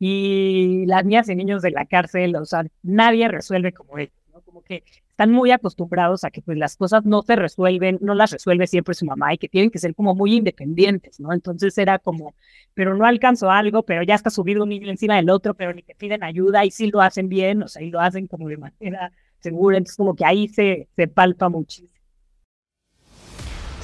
y las niñas y niños de la cárcel, o sea, nadie resuelve como ellos, ¿no? Como que están muy acostumbrados a que pues las cosas no se resuelven, no las resuelve siempre su mamá y que tienen que ser como muy independientes, ¿no? Entonces era como, pero no alcanzo algo, pero ya está subido un niño encima del otro, pero ni te piden ayuda y sí lo hacen bien, o sea, y lo hacen como de manera segura, entonces como que ahí se, se palpa muchísimo.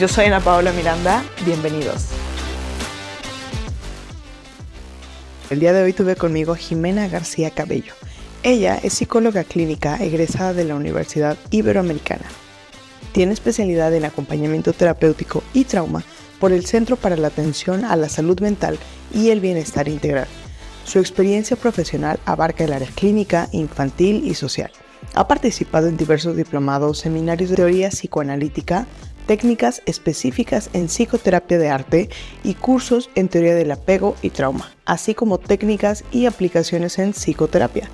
Yo soy Ana Paola Miranda, bienvenidos. El día de hoy tuve conmigo Jimena García Cabello. Ella es psicóloga clínica egresada de la Universidad Iberoamericana. Tiene especialidad en acompañamiento terapéutico y trauma por el Centro para la Atención a la Salud Mental y el Bienestar Integral. Su experiencia profesional abarca el área clínica, infantil y social. Ha participado en diversos diplomados, seminarios de teoría psicoanalítica, técnicas específicas en psicoterapia de arte y cursos en teoría del apego y trauma, así como técnicas y aplicaciones en psicoterapia.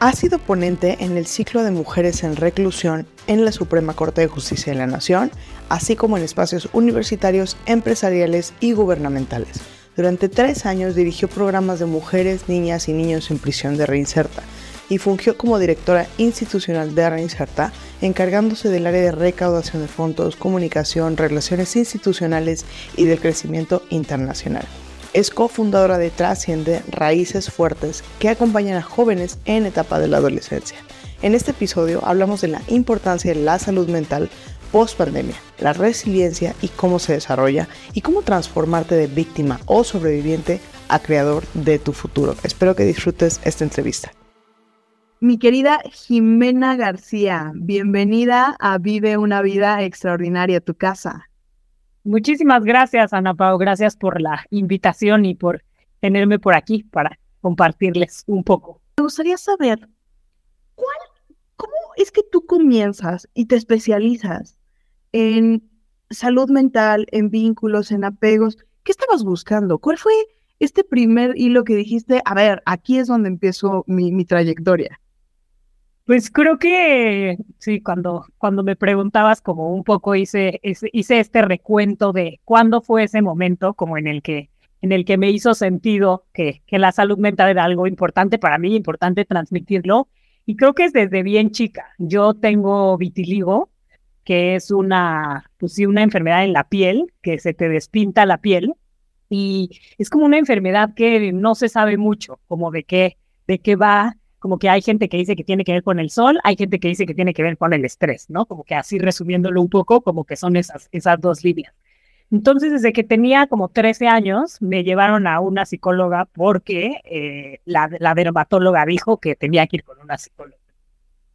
Ha sido ponente en el ciclo de mujeres en reclusión en la Suprema Corte de Justicia de la Nación, así como en espacios universitarios, empresariales y gubernamentales. Durante tres años dirigió programas de mujeres, niñas y niños en prisión de Reinserta y fungió como directora institucional de Reinserta, encargándose del área de recaudación de fondos, comunicación, relaciones institucionales y del crecimiento internacional. Es cofundadora de Trasciende Raíces Fuertes, que acompañan a jóvenes en etapa de la adolescencia. En este episodio hablamos de la importancia de la salud mental post pandemia, la resiliencia y cómo se desarrolla y cómo transformarte de víctima o sobreviviente a creador de tu futuro. Espero que disfrutes esta entrevista. Mi querida Jimena García, bienvenida a Vive una vida extraordinaria, tu casa. Muchísimas gracias, Ana Pau. Gracias por la invitación y por tenerme por aquí para compartirles un poco. Me gustaría saber, ¿cuál, ¿cómo es que tú comienzas y te especializas en salud mental, en vínculos, en apegos? ¿Qué estabas buscando? ¿Cuál fue este primer hilo que dijiste, a ver, aquí es donde empiezo mi, mi trayectoria? Pues creo que sí, cuando, cuando me preguntabas como un poco hice, hice este recuento de cuándo fue ese momento como en el que, en el que me hizo sentido que, que la salud mental era algo importante para mí, importante transmitirlo. Y creo que es desde bien chica. Yo tengo vitiligo, que es una, pues sí, una enfermedad en la piel, que se te despinta la piel. Y es como una enfermedad que no se sabe mucho, como de qué, de qué va, como que hay gente que dice que tiene que ver con el sol, hay gente que dice que tiene que ver con el estrés, ¿no? Como que así resumiéndolo un poco, como que son esas, esas dos líneas. Entonces, desde que tenía como 13 años, me llevaron a una psicóloga porque eh, la, la dermatóloga dijo que tenía que ir con una psicóloga.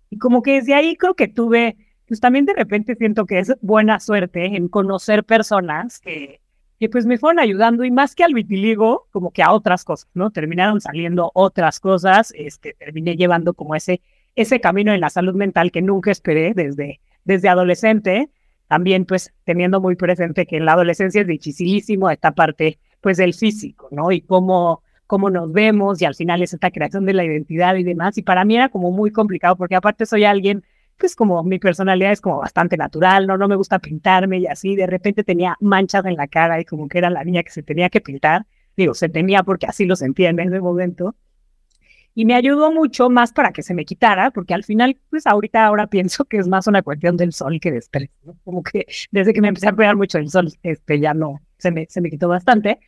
Y como que desde ahí creo que tuve, pues también de repente siento que es buena suerte en conocer personas que, que pues me fueron ayudando y más que al vitiligo, como que a otras cosas, ¿no? Terminaron saliendo otras cosas, este, terminé llevando como ese, ese camino en la salud mental que nunca esperé desde, desde adolescente, también pues teniendo muy presente que en la adolescencia es dificilísimo esta parte pues del físico, ¿no? Y cómo, cómo nos vemos y al final es esta creación de la identidad y demás, y para mí era como muy complicado porque aparte soy alguien pues como mi personalidad es como bastante natural, no, no me gusta pintarme y así, de repente tenía manchas en la cara y como que era la niña que se tenía que pintar, digo, se tenía porque así lo sentía en ese momento. Y me ayudó mucho más para que se me quitara, porque al final, pues ahorita ahora pienso que es más una cuestión del sol que de estrés, ¿no? Como que desde que me empecé a pegar mucho el sol, este ya no, se me, se me quitó bastante.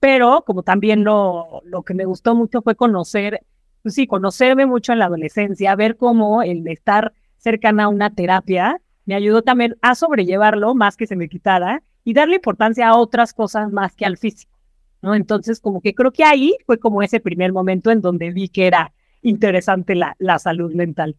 Pero como también lo, lo que me gustó mucho fue conocer, pues sí, conocerme mucho en la adolescencia, ver cómo el estar cercana a una terapia, me ayudó también a sobrellevarlo más que se me quitara y darle importancia a otras cosas más que al físico, ¿no? Entonces, como que creo que ahí fue como ese primer momento en donde vi que era interesante la, la salud mental.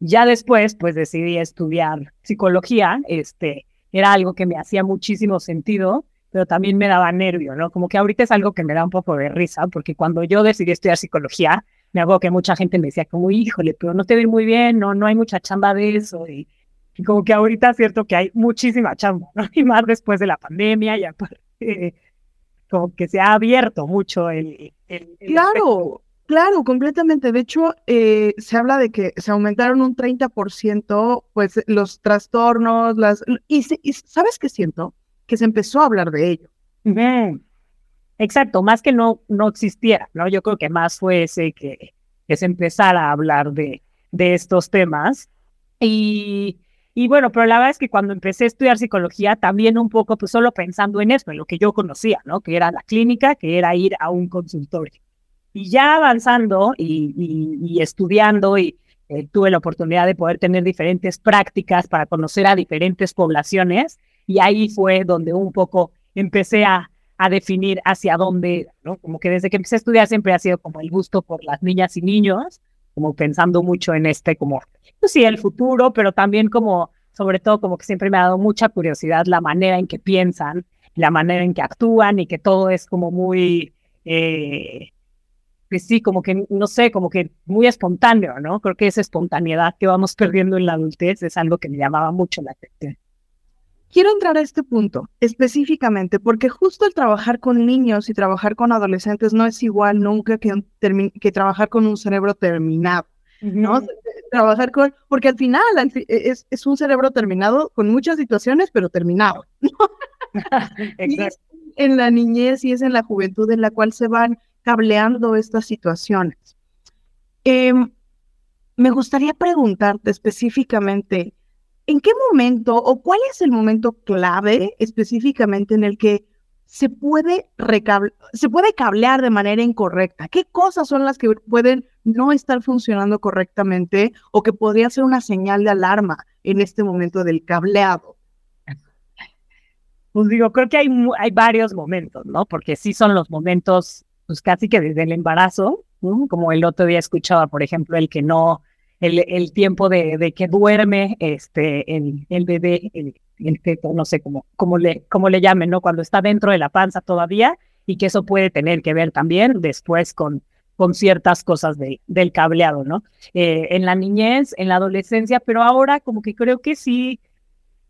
Ya después, pues decidí estudiar psicología, este, era algo que me hacía muchísimo sentido pero también me daba nervio, ¿no? Como que ahorita es algo que me da un poco de risa, porque cuando yo decidí estudiar psicología, me hago que mucha gente me decía como, híjole, pero no te ve muy bien, no, no hay mucha chamba de eso, y, como que ahorita es cierto que hay muchísima chamba, ¿no? Y más después de la pandemia, y aparte, como que se ha abierto mucho el... el, claro, claro, completamente. De hecho, eh, se habla de que se aumentaron un 30%, pues, los trastornos, las... Y, y ¿sabes qué siento? Que se empezó a hablar de ello. Exacto, más que no, no existiera, ¿no? Yo creo que más fue ese que, que se empezara a hablar de, de estos temas. Y, y bueno, pero la verdad es que cuando empecé a estudiar psicología, también un poco, pues solo pensando en eso, en lo que yo conocía, ¿no? Que era la clínica, que era ir a un consultorio. Y ya avanzando y, y, estudiando y eh, tuve la oportunidad de poder tener diferentes prácticas para conocer a diferentes poblaciones y ahí fue donde un poco empecé a, a definir hacia dónde, ¿no? Como que desde que empecé a estudiar siempre ha sido como el gusto por las niñas y niños, como pensando mucho en este, como, pues sí, el futuro, pero también como, sobre todo, como que siempre me ha dado mucha curiosidad la manera en que piensan, la manera en que actúan y que todo es como muy, eh, pues sí, como que, no sé, como que muy espontáneo, ¿no? Creo que esa espontaneidad que vamos perdiendo en la adultez es algo que me llamaba mucho la atención. Quiero entrar a este punto específicamente porque justo el trabajar con niños y trabajar con adolescentes no es igual nunca que, que trabajar con un cerebro terminado, ¿no? Trabajar con, porque al final e, es, es, un cerebro terminado con muchas situaciones, pero terminado. en la niñez y es en la juventud en la cual se van cableando estas situaciones. Em, me gustaría preguntarte específicamente, ¿En qué momento o cuál es el momento clave específicamente en el que se puede, se puede cablear de manera incorrecta? ¿Qué cosas son las que pueden no estar funcionando correctamente o que podría ser una señal de alarma en este momento del cableado? Pues digo, creo que hay, hay varios momentos, ¿no? Porque sí son los momentos, pues casi que desde el embarazo, como el otro día escuchaba, por ejemplo, el que no el, el tiempo de, de, que duerme este, el, el bebé, el, el feto, no sé cómo, cómo, le, cómo le llamen, ¿no? Cuando está dentro de la panza todavía y que eso puede tener que ver también después con, con ciertas cosas de, del cableado, ¿no? Eh, en la niñez, en la adolescencia, pero ahora como que creo que sí,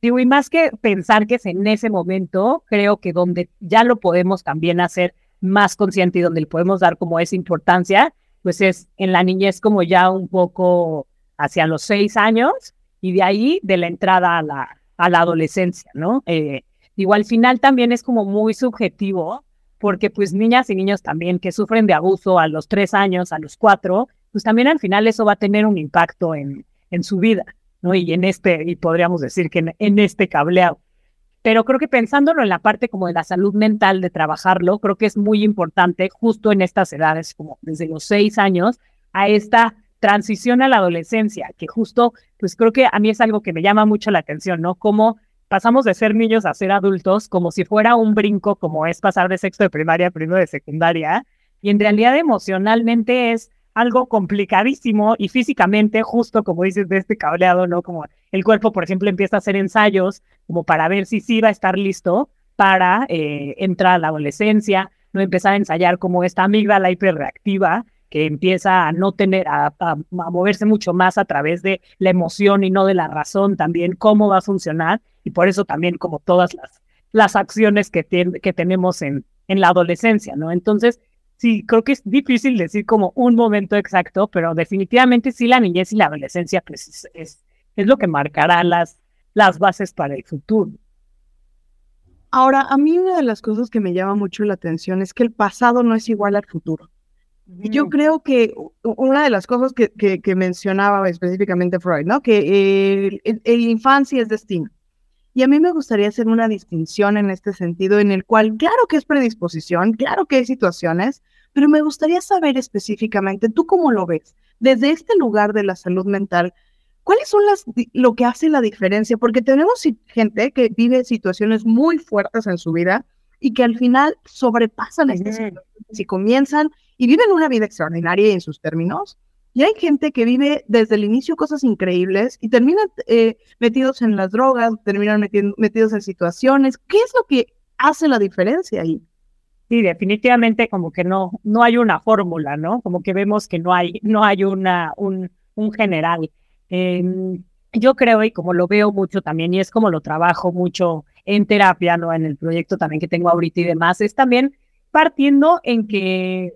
digo, y más que pensar que es en ese momento, creo que donde ya lo podemos también hacer más consciente y donde le podemos dar como esa importancia pues es en la niñez como ya un poco hacia los seis años y de ahí de la entrada a la, a la adolescencia, ¿no? Eh, digo, al final también es como muy subjetivo porque pues niñas y niños también que sufren de abuso a los tres años, a los cuatro, pues también al final eso va a tener un impacto en, en su vida, ¿no? Y en este, y podríamos decir que en, en este cableado pero creo que pensándolo en la parte como de la salud mental, de trabajarlo, creo que es muy importante justo en estas edades, como desde los seis años, a esta transición a la adolescencia, que justo, pues creo que a mí es algo que me llama mucho la atención, ¿no? Cómo pasamos de ser niños a ser adultos como si fuera un brinco, como es pasar de sexto de primaria a primero de secundaria, y en realidad emocionalmente es algo complicadísimo y físicamente, justo como dices de este cableado, ¿no? Como el cuerpo, por ejemplo, empieza a hacer ensayos como para ver si sí va a estar listo para eh, entrar a la adolescencia, no empezar a ensayar como esta amígdala hiperreactiva que empieza a no tener, a, moverse mucho más a través de la emoción y no de la razón también, cómo va a funcionar, y por eso también como todas las, las acciones que, que tenemos en, en la adolescencia, ¿no? Entonces, sí, creo que es difícil decir como un momento exacto, pero definitivamente sí la niñez y la adolescencia pues, es, es, lo que marcará las, las bases para el futuro. Ahora, a mí una de las cosas que me llama mucho la atención es que el pasado no es igual al futuro. Y yo creo que una de las cosas que, que, mencionaba específicamente Freud, ¿no? Que el infancia es destino. Y a mí me gustaría hacer una distinción en este sentido, en el cual, claro que es predisposición, claro que hay situaciones, pero me gustaría saber específicamente, ¿tú cómo lo ves? Desde este lugar de la salud mental, ¿cuáles son las, lo que hace la diferencia? Porque tenemos gente que vive situaciones muy fuertes en su vida y que al final sobrepasan estas situaciones y comienzan y viven una vida extraordinaria en sus términos, y hay gente que vive desde el inicio cosas increíbles y terminan eh, metidos en las drogas, terminan metidos en situaciones. ¿Qué es lo que hace la diferencia ahí. Sí, definitivamente como que no, no hay una fórmula, ¿no? Como que vemos que no hay, no hay una, un, un general. Em, yo creo, y como lo veo mucho también, y es como lo trabajo mucho en terapia, ¿no? En el proyecto también que tengo ahorita y demás, es también partiendo en que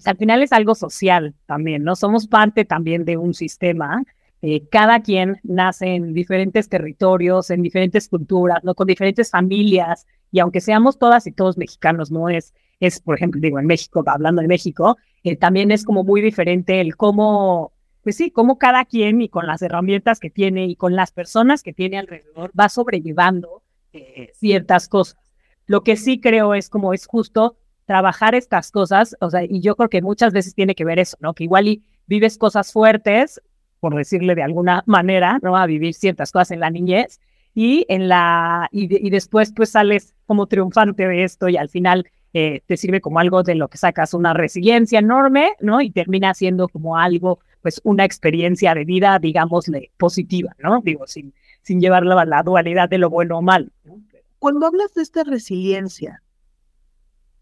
pues, al final es algo social también, ¿no? Somos parte también de un sistema. Eh, cada quien nace en diferentes territorios, en diferentes culturas, ¿no? Con diferentes familias, y aunque seamos todas y todos mexicanos, no es, es por ejemplo, digo, en México, hablando de México, eh, también es como muy diferente el cómo, pues sí, cómo cada quien y con las herramientas que tiene y con las personas que tiene alrededor va sobrellevando eh, ciertas cosas. Lo que sí creo es como es justo trabajar estas cosas, o sea, y yo creo que muchas veces tiene que ver eso, ¿no? Que igual y vives cosas fuertes, por decirle de alguna manera, ¿no? A vivir ciertas cosas en la niñez, y en la y, después pues sales como triunfante de esto y al final eh, te sirve como algo de lo que sacas una resiliencia enorme, ¿no? Y termina siendo como algo, pues una experiencia de vida, digámosle, positiva, ¿no? Digo, sin, sin llevarla a la dualidad de lo bueno o malo. Cuando hablas de esta resiliencia,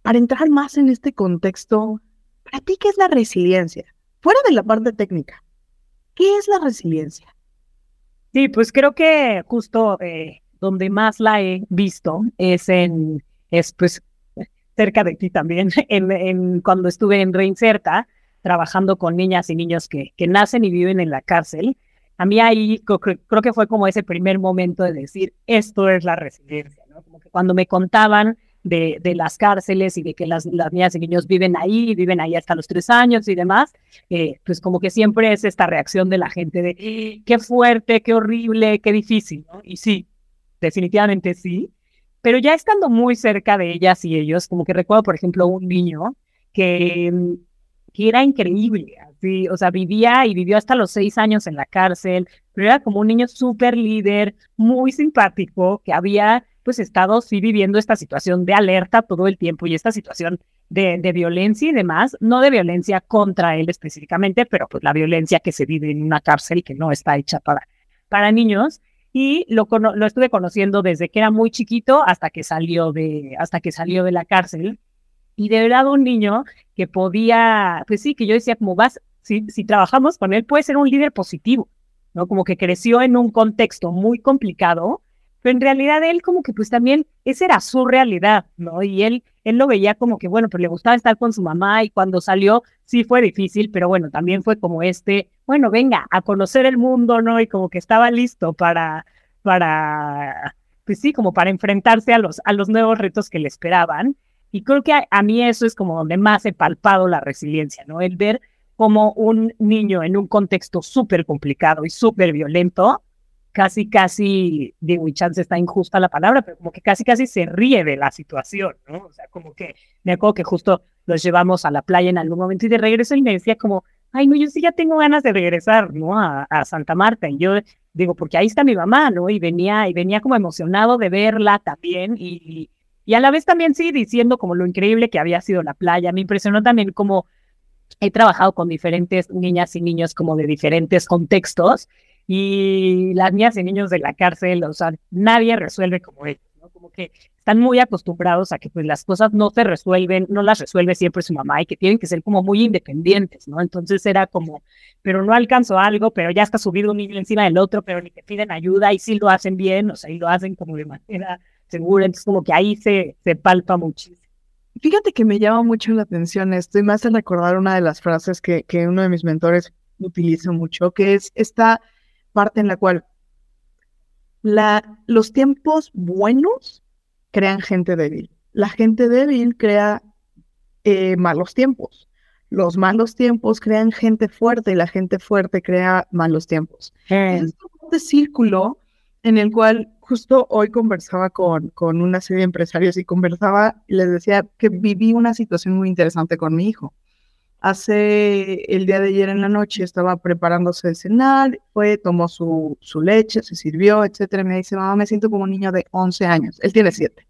para entrar más en este contexto, ¿para ti qué es la resiliencia? Fuera de la parte técnica, ¿qué es la resiliencia? Sí, pues creo que justo eh, donde más la he visto es en, es pues cerca de ti también, en, en cuando estuve en Reinserta, trabajando con niñas y niños que, que nacen y viven en la cárcel. A mí ahí creo, que fue como ese primer momento de decir, esto es la resiliencia, ¿no? Como que cuando me contaban de, de las cárceles y de que las, las, niñas y niños viven ahí, viven ahí hasta los tres años y demás, eh, pues como que siempre es esta reacción de la gente de qué fuerte, qué horrible, qué difícil, ¿no? Y sí, definitivamente sí, pero ya estando muy cerca de ellas y ellos, como que recuerdo, por ejemplo, un niño que, que era increíble, así, o sea, vivía y vivió hasta los seis años en la cárcel, pero era como un niño súper líder, muy simpático, que había pues estado sí viviendo esta situación de alerta todo el tiempo y esta situación de, de, violencia y demás, no de violencia contra él específicamente, pero pues la violencia que se vive en una cárcel que no está hecha para, para niños. Y lo, lo estuve conociendo desde que era muy chiquito hasta que salió de, hasta que salió de la cárcel. Y de verdad un niño que podía, pues sí, que yo decía, como vas, si, si trabajamos con él, puede ser un líder positivo, ¿no? Como que creció en un contexto muy complicado, pero en realidad él como que pues también, esa era su realidad, ¿no? Y él, él lo veía como que, bueno, pero le gustaba estar con su mamá y cuando salió sí fue difícil, pero bueno, también fue como este, bueno, venga, a conocer el mundo, ¿no? Y como que estaba listo para, para, pues sí, como para enfrentarse a los, a los nuevos retos que le esperaban. Y creo que a, a mí eso es como donde más he palpado la resiliencia, ¿no? El ver como un niño en un contexto súper complicado y súper violento, casi, casi, digo, y chance está injusta la palabra, pero como que casi, casi se ríe de la situación, ¿no? O sea, como que me acuerdo que justo los llevamos a la playa en algún momento y de regreso y me decía como, ay, no, yo sí ya tengo ganas de regresar, ¿no? A, a Santa Marta. Y yo digo, porque ahí está mi mamá, ¿no? Y venía, y venía como emocionado de verla también y, y a la vez también sí diciendo como lo increíble que había sido la playa. Me impresionó también como he trabajado con diferentes niñas y niños como de diferentes contextos y las niñas y niños de la cárcel, o sea, nadie resuelve como ellos, ¿no? Como que están muy acostumbrados a que pues las cosas no se resuelven, no las resuelve siempre su mamá y que tienen que ser como muy independientes, ¿no? Entonces era como, pero no alcanzo algo, pero ya está subido un niño encima del otro, pero ni te piden ayuda y sí lo hacen bien, o sea, y lo hacen como de manera segura, entonces como que ahí se, se palpa muchísimo. Fíjate que me llama mucho la atención esto y me hace recordar una de las frases que, que uno de mis mentores utiliza mucho, que es esta parte en la cual la, los tiempos buenos crean gente débil. La gente débil crea eh, malos tiempos. Los malos tiempos crean gente fuerte y la gente fuerte crea malos tiempos. Es un círculo en el cual justo hoy conversaba con, con una serie de empresarios y conversaba y les decía que viví una situación muy interesante con mi hijo hace el día de ayer en la noche estaba preparándose de cenar, fue, tomó su, su leche, se sirvió, etcétera, me dice, mamá, me siento como un niño de 11 años. Él tiene 7.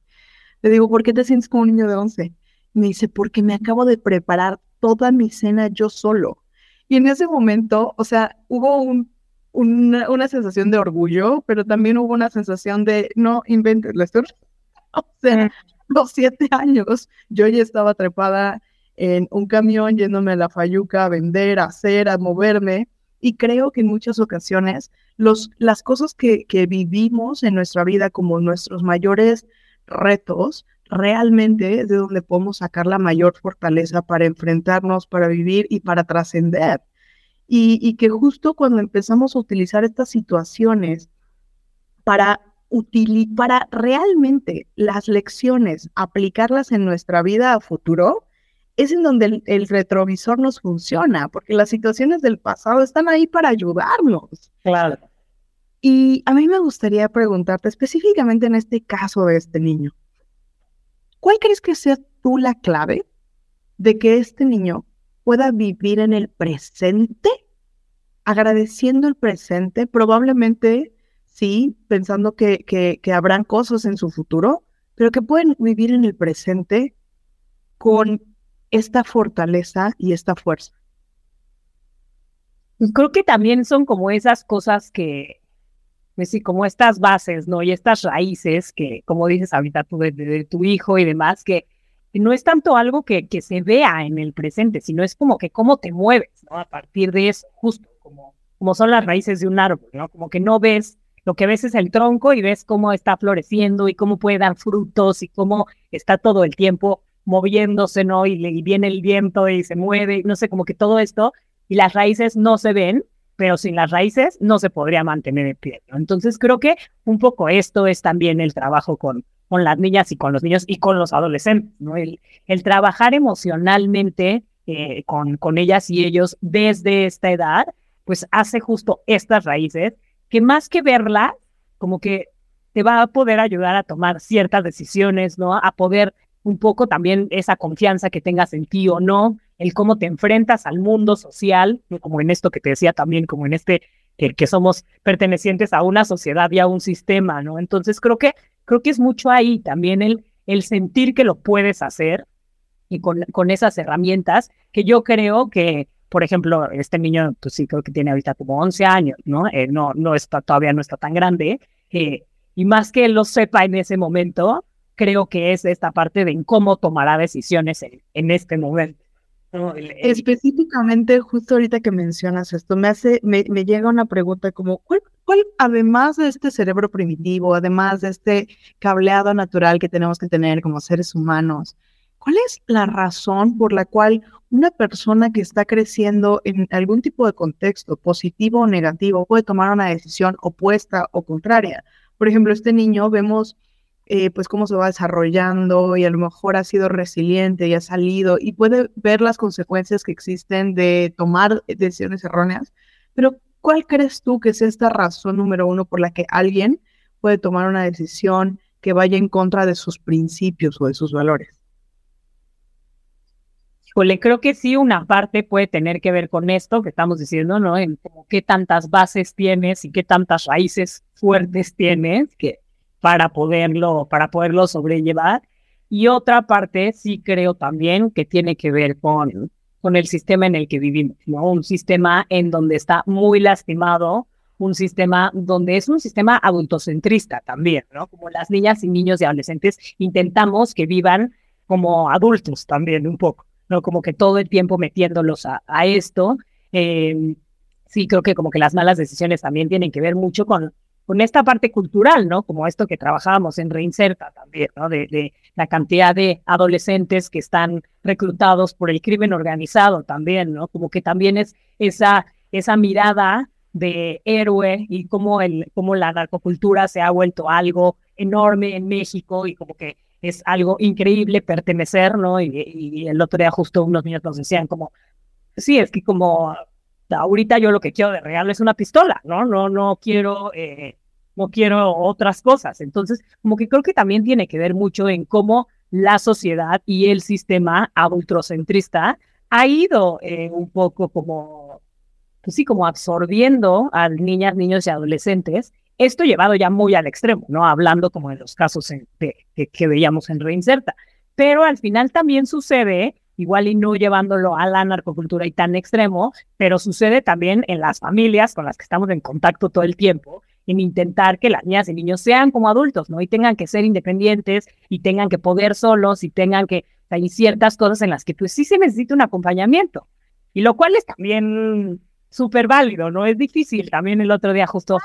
Le digo, ¿por qué te sientes como un niño de 11? Me dice, porque me acabo de preparar toda mi cena yo solo. Y en ese momento, o sea, hubo un, una, una, sensación de orgullo, pero también hubo una sensación de, no inventes, la o sea, los siete años yo ya estaba trepada en un camión yéndome a la Fayuca a vender, a hacer, a moverme. Y creo que en muchas ocasiones los, las cosas que, que vivimos en nuestra vida como nuestros mayores retos, realmente es de donde podemos sacar la mayor fortaleza para enfrentarnos, para vivir y para trascender. Y, y, que justo cuando empezamos a utilizar estas situaciones para, para realmente las lecciones, aplicarlas en nuestra vida a futuro, es en donde el, retrovisor nos funciona, porque las situaciones del pasado están ahí para ayudarnos. Claro. Y a mí me gustaría preguntarte específicamente en este caso de este niño, ¿cuál crees que sea tú la clave de que este niño pueda vivir en el presente, agradeciendo el presente, probablemente sí, pensando que, que, habrán cosas en su futuro, pero que pueden vivir en el presente con esta fortaleza y esta fuerza? Creo que también son como esas cosas que, pues como estas bases, ¿no? Y estas raíces que, como dices ahorita tú de, tu hijo y demás, que no es tanto algo que, se vea en el presente, sino es como que cómo te mueves, ¿no? A partir de eso, justo como, como son las raíces de un árbol, ¿no? Como que no ves, lo que ves es el tronco y ves cómo está floreciendo y cómo puede dar frutos y cómo está todo el tiempo moviéndose, ¿no? Y, viene el viento y se mueve, no sé, como que todo esto, y las raíces no se ven, pero sin las raíces no se podría mantener en pie, ¿no? Entonces creo que un poco esto es también el trabajo con, con las niñas y con los niños y con los adolescentes, ¿no? El, el trabajar emocionalmente eh, con, con ellas y ellos desde esta edad, pues hace justo estas raíces que más que verlas, como que te va a poder ayudar a tomar ciertas decisiones, ¿no? A poder un poco también esa confianza que tengas en ti o no, el cómo te enfrentas al mundo social, como en esto que te decía también, como en este que, somos pertenecientes a una sociedad y a un sistema, ¿no? Entonces creo que creo que es mucho ahí también el, el sentir que lo puedes hacer y con, con esas herramientas que yo creo que, por ejemplo, este niño, pues sí creo que tiene ahorita como 11 años, ¿no? Eh, no, no está, todavía no está tan grande, eh, y más que él lo sepa en ese momento, creo que es esta parte de cómo tomará decisiones en, este momento. Específicamente, justo ahorita que mencionas esto, me hace, me, llega una pregunta como, ¿cuál, ¿cuál, además de este cerebro primitivo, además de este cableado natural que tenemos que tener como seres humanos, cuál es la razón por la cual una persona que está creciendo en algún tipo de contexto, positivo o negativo, puede tomar una decisión opuesta o contraria? Por ejemplo, este niño vemos eh, pues cómo se va desarrollando y a lo mejor ha sido resiliente y ha salido y puede ver las consecuencias que existen de tomar decisiones erróneas. Pero, ¿cuál crees tú que es esta razón número uno por la que alguien puede tomar una decisión que vaya en contra de sus principios o de sus valores? Híjole, creo que sí, una parte puede tener que ver con esto que estamos diciendo, ¿no? En como qué tantas bases tienes y qué tantas raíces fuertes tienes, que para poderlo, para poderlo sobrellevar. Y otra parte sí creo también que tiene que ver con, con el sistema en el que vivimos, ¿no? Un sistema en donde está muy lastimado, un sistema donde es un sistema adultocentrista también, ¿no? Como las niñas y niños y adolescentes intentamos que vivan como adultos también un poco, ¿no? Como que todo el tiempo metiéndolos a, esto. Eh, sí, creo que como que las malas decisiones también tienen que ver mucho con, con esta parte cultural, ¿no? Como esto que trabajábamos en Reinserta también, ¿no? De, la cantidad de adolescentes que están reclutados por el crimen organizado también, ¿no? Como que también es esa, esa mirada de héroe y cómo, el, cómo la narcocultura se ha vuelto algo enorme en México y como que es algo increíble pertenecer, ¿no? Y, y el otro día justo unos niños nos decían como, sí, es que como ahorita yo lo que quiero de regalo es una pistola, ¿no? No, no quiero, eh, no quiero otras cosas. Entonces, como que creo que también tiene que ver mucho en cómo la sociedad y el sistema adultocentrista ha ido eh, un poco como, pues sí, como absorbiendo a niñas, niños y adolescentes. Esto llevado ya muy al extremo, ¿no? Hablando como de los casos que veíamos en Reinserta. Pero al final también sucede igual y no llevándolo a la narcocultura y tan extremo, pero sucede también en las familias con las que estamos en contacto todo el tiempo en intentar que las niñas y niños sean como adultos, ¿no? Y tengan que ser independientes y tengan que poder solos y tengan que, hay ciertas cosas en las que pues sí se necesita un acompañamiento. Y lo cual es también súper válido, ¿no? Es difícil. También el otro día justo...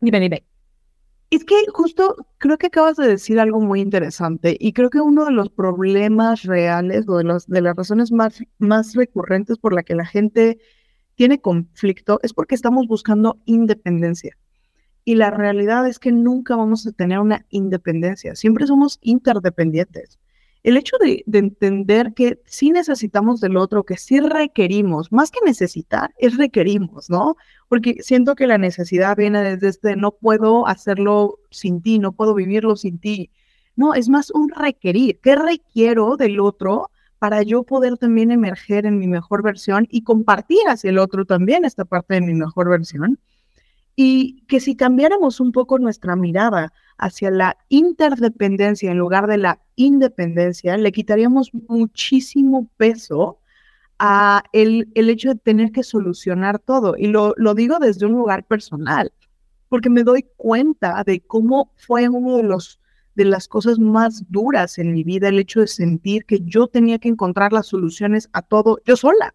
Dime, dime. Es que justo creo que acabas de decir algo muy interesante y creo que uno de los problemas reales o de, de las razones más, más recurrentes por la que la gente tiene conflicto es porque estamos buscando independencia. Y la realidad es que nunca vamos a tener una independencia, siempre somos interdependientes el hecho de, entender que sí necesitamos del otro, que sí requerimos, más que necesitar, es requerimos, ¿no? Porque siento que la necesidad viene desde este, no puedo hacerlo sin ti, no puedo vivirlo sin ti. No, es más un requerir. ¿Qué requiero del otro para yo poder también emerger en mi mejor versión y compartir hacia el otro también esta parte de mi mejor versión? Y que si cambiáramos un poco nuestra mirada hacia la interdependencia en lugar de la independencia, le quitaríamos muchísimo peso a el, el hecho de tener que solucionar todo. Y lo, lo digo desde un lugar personal, porque me doy cuenta de cómo fue uno de los de las cosas más duras en mi vida, el hecho de sentir que yo tenía que encontrar las soluciones a todo yo sola.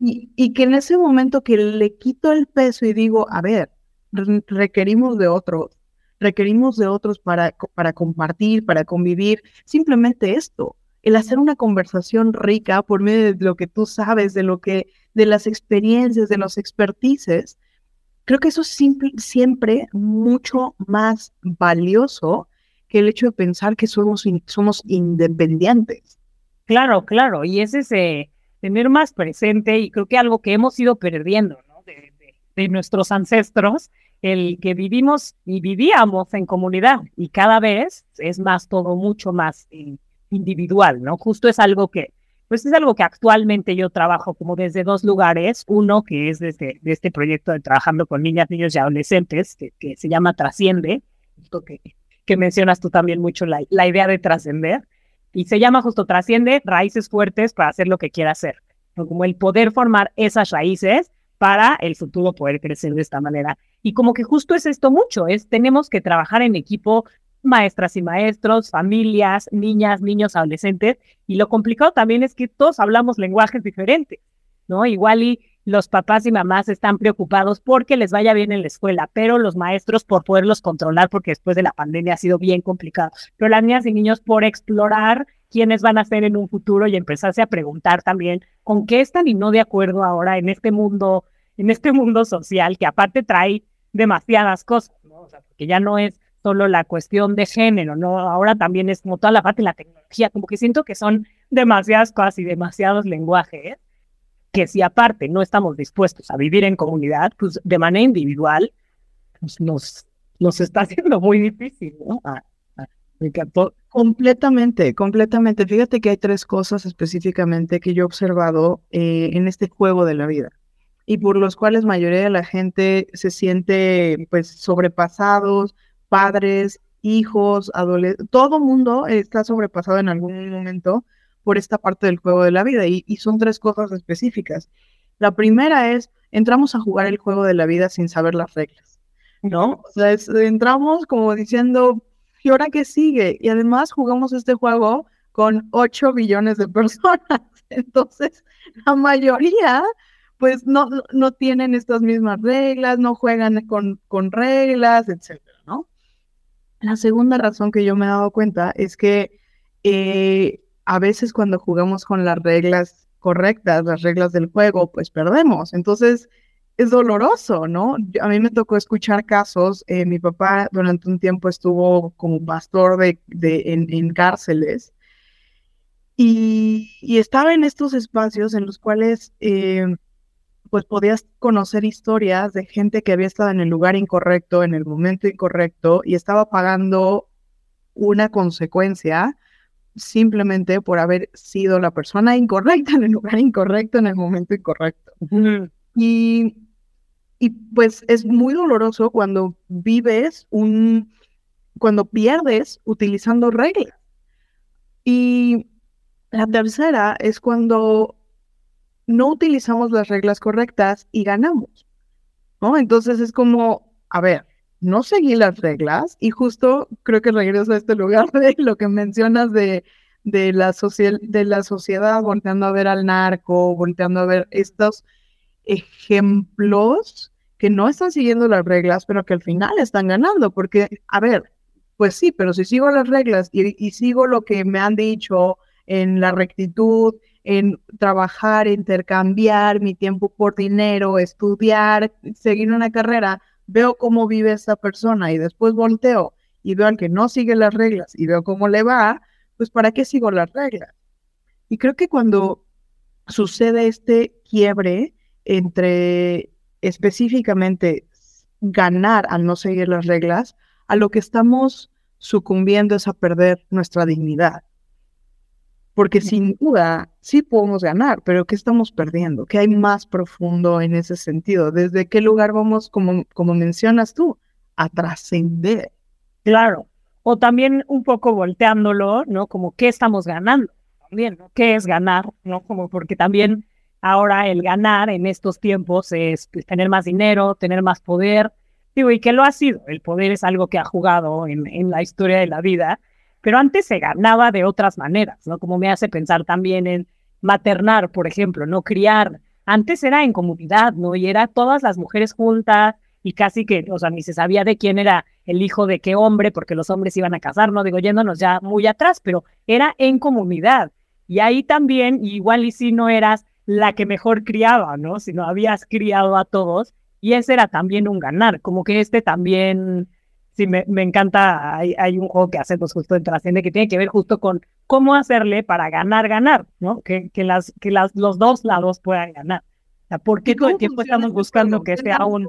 Y, y, que en ese momento que le quito el peso y digo, a ver, requerimos de otros, requerimos de otros para, para compartir, para convivir. Simplemente esto, el hacer una conversación rica por medio de lo que tú sabes, de lo que, de las experiencias, de los expertices, creo que eso es siempre mucho más valioso que el hecho de pensar que somos, somos independientes. Claro, claro, y es ese tener más presente, y creo que algo que hemos ido perdiendo, de, nuestros ancestros, el que vivimos y vivíamos en comunidad y cada vez es más todo mucho más individual, ¿no? Justo es algo que, pues es algo que actualmente yo trabajo como desde dos lugares, uno que es desde de este proyecto de trabajando con niñas, niños y adolescentes, que, se llama Trasciende, que, que mencionas tú también mucho la, la idea de trascender, y se llama justo Trasciende, raíces fuertes para hacer lo que quiera hacer, como el poder formar esas raíces para el futuro poder crecer de esta manera. Y como que justo es esto mucho, es tenemos que trabajar en equipo, maestras y maestros, familias, niñas, niños, adolescentes. Y lo complicado también es que todos hablamos lenguajes diferentes, ¿no? Igual y los papás y mamás están preocupados porque les vaya bien en la escuela, pero los maestros por poderlos controlar, porque después de la pandemia ha sido bien complicado. Pero las niñas y niños por explorar quiénes van a ser en un futuro y empezarse a preguntar también con qué están y no de acuerdo ahora en este mundo, en este mundo social que aparte trae demasiadas cosas, ¿no? O sea, porque ya no es solo la cuestión de género, ¿no? Ahora también es como toda la parte de la tecnología, como que siento que son demasiadas cosas y demasiados lenguajes, que si aparte no estamos dispuestos a vivir en comunidad, pues de manera individual, pues nos, nos está haciendo muy difícil, ¿no? Me encantó. Completamente, completamente. Fíjate que hay tres cosas específicamente que yo he observado eh, en este juego de la vida y por los cuales mayoría de la gente se siente pues sobrepasados, padres, hijos, adolescentes, todo mundo está sobrepasado en algún momento por esta parte del juego de la vida y, son tres cosas específicas. La primera es, entramos a jugar el juego de la vida sin saber las reglas, ¿no? O sea, entramos como diciendo, ¿y ahora qué sigue? Y además jugamos este juego con 8 billones de personas. Entonces, la mayoría pues no, no tienen estas mismas reglas, no juegan con, con reglas, etcétera, ¿no? La segunda razón que yo me he dado cuenta es que eh, a veces cuando jugamos con las reglas correctas, las reglas del juego, pues perdemos. Entonces es doloroso, ¿no? A mí me tocó escuchar casos. Eh, mi papá durante un tiempo estuvo como pastor en, cárceles y, y, estaba en estos espacios en los cuales eh, pues podías conocer historias de gente que había estado en el lugar incorrecto, en el momento incorrecto y estaba pagando una consecuencia simplemente por haber sido la persona incorrecta en el lugar incorrecto en el momento incorrecto. y, y pues es muy doloroso cuando vives un, cuando pierdes utilizando reglas. Y la tercera es cuando no utilizamos las reglas correctas y ganamos. ¿no? Entonces es como, a ver, no seguí las reglas y justo creo que regreso a este lugar de lo que mencionas de, de, la, de la sociedad volteando a ver al narco, volteando a ver estos ejemplos que no están siguiendo las reglas, pero que al final están ganando, porque, a ver, pues sí, pero si sigo las reglas y, sigo lo que me han dicho en la rectitud, en trabajar, intercambiar mi tiempo por dinero, estudiar, seguir una carrera, veo cómo vive esa persona y después volteo y veo al que no sigue las reglas y veo cómo le va, pues ¿para qué sigo las reglas? Y creo que cuando sucede este quiebre entre específicamente ganar al no seguir las reglas, a lo que estamos sucumbiendo es a perder nuestra dignidad. Porque sin duda sí podemos ganar, pero ¿qué estamos perdiendo? ¿Qué hay más profundo en ese sentido? ¿Desde qué lugar vamos, como, como mencionas tú, a trascender? Claro. O también un poco volteándolo, ¿no? Como qué estamos ganando también, ¿no? ¿Qué es ganar? ¿No? Como porque también ahora el ganar en estos tiempos es pues, tener más dinero, tener más poder. Digo, y que lo ha sido. El poder es algo que ha jugado en, en la historia de la vida, pero antes se ganaba de otras maneras, ¿no? Como me hace pensar también en maternar, por ejemplo, no criar. Antes era en comunidad, ¿no? Y era todas las mujeres juntas y casi que, o sea, ni se sabía de quién era el hijo de qué hombre, porque los hombres iban a casar, no digo yéndonos ya muy atrás, pero era en comunidad. Y ahí también, igual y si no eras la que mejor criaba, ¿no? Si no habías criado a todos. Y ese era también un ganar, como que este también, sí, me, me encanta, hay, hay, un juego que hacemos justo en Trasciende que tiene que ver justo con cómo hacerle para ganar, ganar, ¿no? Que, que, las, que las, los dos lados puedan ganar. O sea, ¿Por qué todo el tiempo estamos buscando que sea un,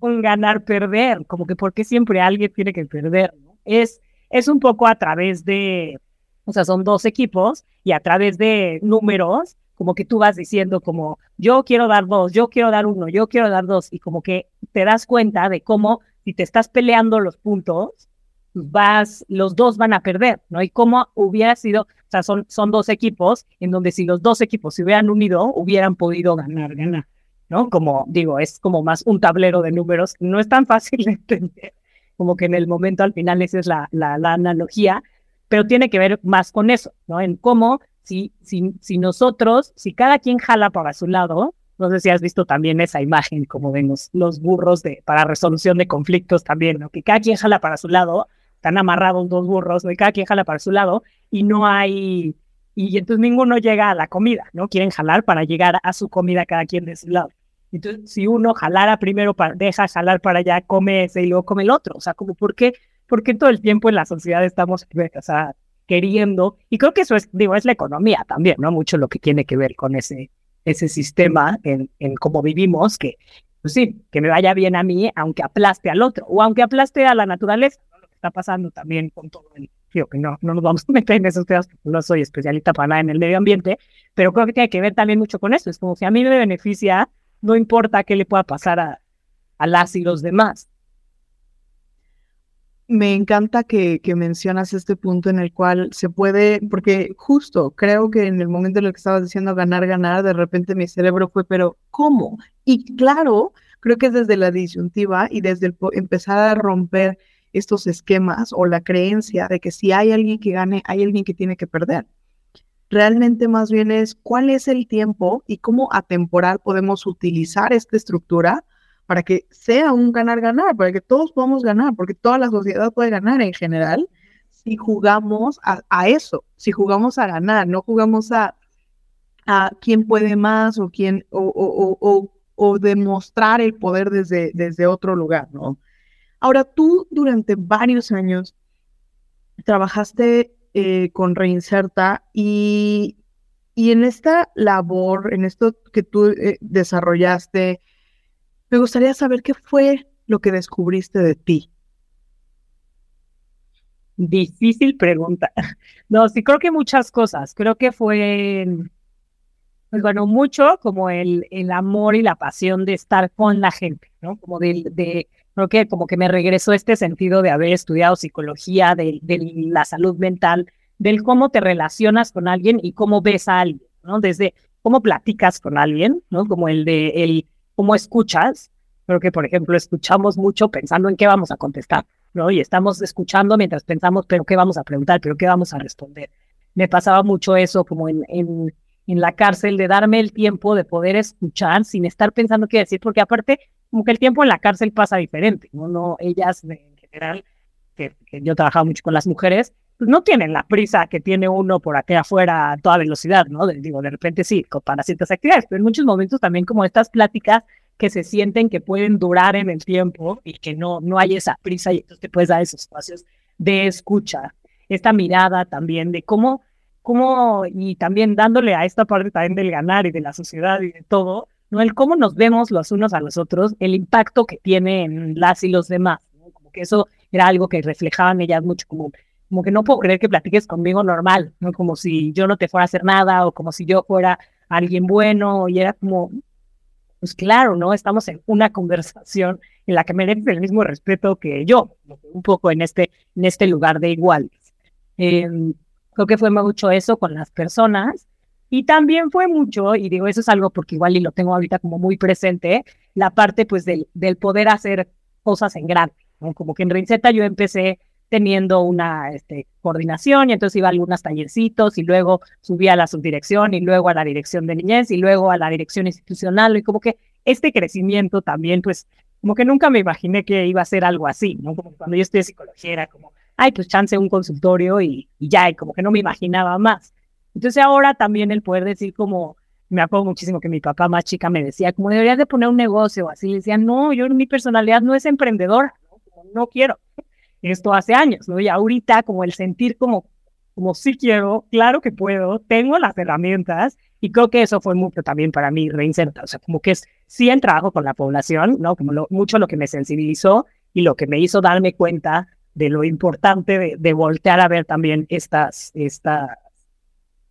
un ganar-perder? Como que porque siempre alguien tiene que perder, ¿no? Es, es un poco a través de, o sea, son dos equipos y a través de números como que tú vas diciendo como, yo quiero dar dos, yo quiero dar uno, yo quiero dar dos, y como que te das cuenta de cómo si te estás peleando los puntos, vas, los dos van a perder, ¿no? Y cómo hubiera sido, o sea, son, son dos equipos en donde si los dos equipos se hubieran unido, hubieran podido ganar, ganar, ¿no? Como digo, es como más un tablero de números, no es tan fácil de entender, como que en el momento al final esa es la, la, la analogía, pero tiene que ver más con eso, ¿no? En cómo si, si, si nosotros, si cada quien jala para su lado, no sé si has visto también esa imagen, como ven los, burros de, para resolución de conflictos también, ¿no? Que cada quien jala para su lado, están amarrados dos burros, ¿no? Y cada quien jala para su lado y no hay, y entonces ninguno llega a la comida, ¿no? Quieren jalar para llegar a su comida cada quien de su lado. Entonces, si uno jalara primero, para, deja jalar para allá, come ese y luego come el otro. O sea, como, ¿por qué, por qué todo el tiempo en la sociedad estamos, queriendo, y creo que eso es, digo, es la economía también, ¿no? Mucho lo que tiene que ver con ese, ese sistema en, en cómo vivimos, que, pues sí, que me vaya bien a mí, aunque aplaste al otro, o aunque aplaste a la naturaleza, lo que está pasando también con todo el, digo, que no, no nos vamos a meter en esos temas, no soy especialista para nada en el medio ambiente, pero creo que tiene que ver también mucho con eso, es como si a mí me beneficia, no importa qué le pueda pasar a, a las y los demás. Me encanta que, mencionas este punto en el cual se puede, porque justo creo que en el momento en el que estabas diciendo ganar, ganar, de repente mi cerebro fue, pero ¿cómo? Y claro, creo que desde la disyuntiva y desde el empezar a romper estos esquemas o la creencia de que si hay alguien que gane, hay alguien que tiene que perder. Realmente más bien es cuál es el tiempo y cómo atemporal podemos utilizar esta estructura para que sea un ganar-ganar, para que todos podamos ganar, porque toda la sociedad puede ganar en general si jugamos a, eso, si jugamos a ganar, no jugamos a, a quién puede más o quién, o, o, o, demostrar el poder desde, desde otro lugar, ¿no? Ahora, tú durante varios años trabajaste eh, con Reinserta y, y en esta labor, en esto que tú eh, desarrollaste, me gustaría saber qué fue lo que descubriste de ti. Difícil pregunta. No, sí, creo que muchas cosas. Creo que fue, pues bueno, mucho como el, el amor y la pasión de estar con la gente, ¿no? Como de, de creo que como que me regresó este sentido de haber estudiado psicología, de, de la salud mental, del cómo te relacionas con alguien y cómo ves a alguien, ¿no? Desde cómo platicas con alguien, ¿no? Como el de el cómo escuchas, Creo que, por ejemplo, escuchamos mucho pensando en qué vamos a contestar, ¿no? Y estamos escuchando mientras pensamos, pero qué vamos a preguntar, pero qué vamos a responder. Me pasaba mucho eso como en, en, en la cárcel, de darme el tiempo de poder escuchar sin estar pensando qué decir, porque aparte, como que el tiempo en la cárcel pasa diferente, ¿no? no ellas en general, que, que yo trabajaba mucho con las mujeres, pues no tienen la prisa que tiene uno por aquí afuera a toda velocidad, ¿no? digo, de repente sí, para ciertas actividades, pero en muchos momentos también como estas pláticas que se sienten que pueden durar en el tiempo y que no, no hay esa prisa y entonces te puedes dar esos espacios de escucha, esta mirada también de cómo, cómo, y también dándole a esta parte también del ganar y de la sociedad y de todo, ¿no? El cómo nos vemos los unos a los otros, el impacto que tiene en las y los demás, ¿no? Como que eso era algo que reflejaban ellas mucho, como, como que no puedo creer que platiques conmigo normal, ¿no? Como si yo no te fuera a hacer nada o como si yo fuera alguien bueno y era como, pues claro, ¿no? Estamos en una conversación en la que mereces el mismo respeto que yo, un poco en este, en este lugar de iguales. Em, creo que fue mucho eso con las personas y también fue mucho, y digo, eso es algo porque igual y lo tengo ahorita como muy presente, la parte pues del, del poder hacer cosas en grande, ¿no? Como que en Rinceta yo empecé teniendo una este, coordinación y entonces iba a algunos tallercitos y luego subía a la subdirección y luego a la dirección de niñez y luego a la dirección institucional y como que este crecimiento también pues como que nunca me imaginé que iba a ser algo así, ¿no? Como cuando yo estudié psicología era como, ay, pues chance un consultorio y, y ya, y como que no me imaginaba más. Entonces ahora también el poder decir como, me acuerdo muchísimo que mi papá más chica me decía, como deberías de poner un negocio, así, le decía, no, yo mi personalidad no es emprendedora, no, no quiero esto hace años, ¿no? Y ahorita como el sentir como, como sí quiero, claro que puedo, tengo las herramientas y creo que eso fue mucho también para mí reinserta, o sea, como que es sí el trabajo con la población, ¿no? Como lo, mucho lo que me sensibilizó y lo que me hizo darme cuenta de lo importante de, de voltear a ver también estas, estas,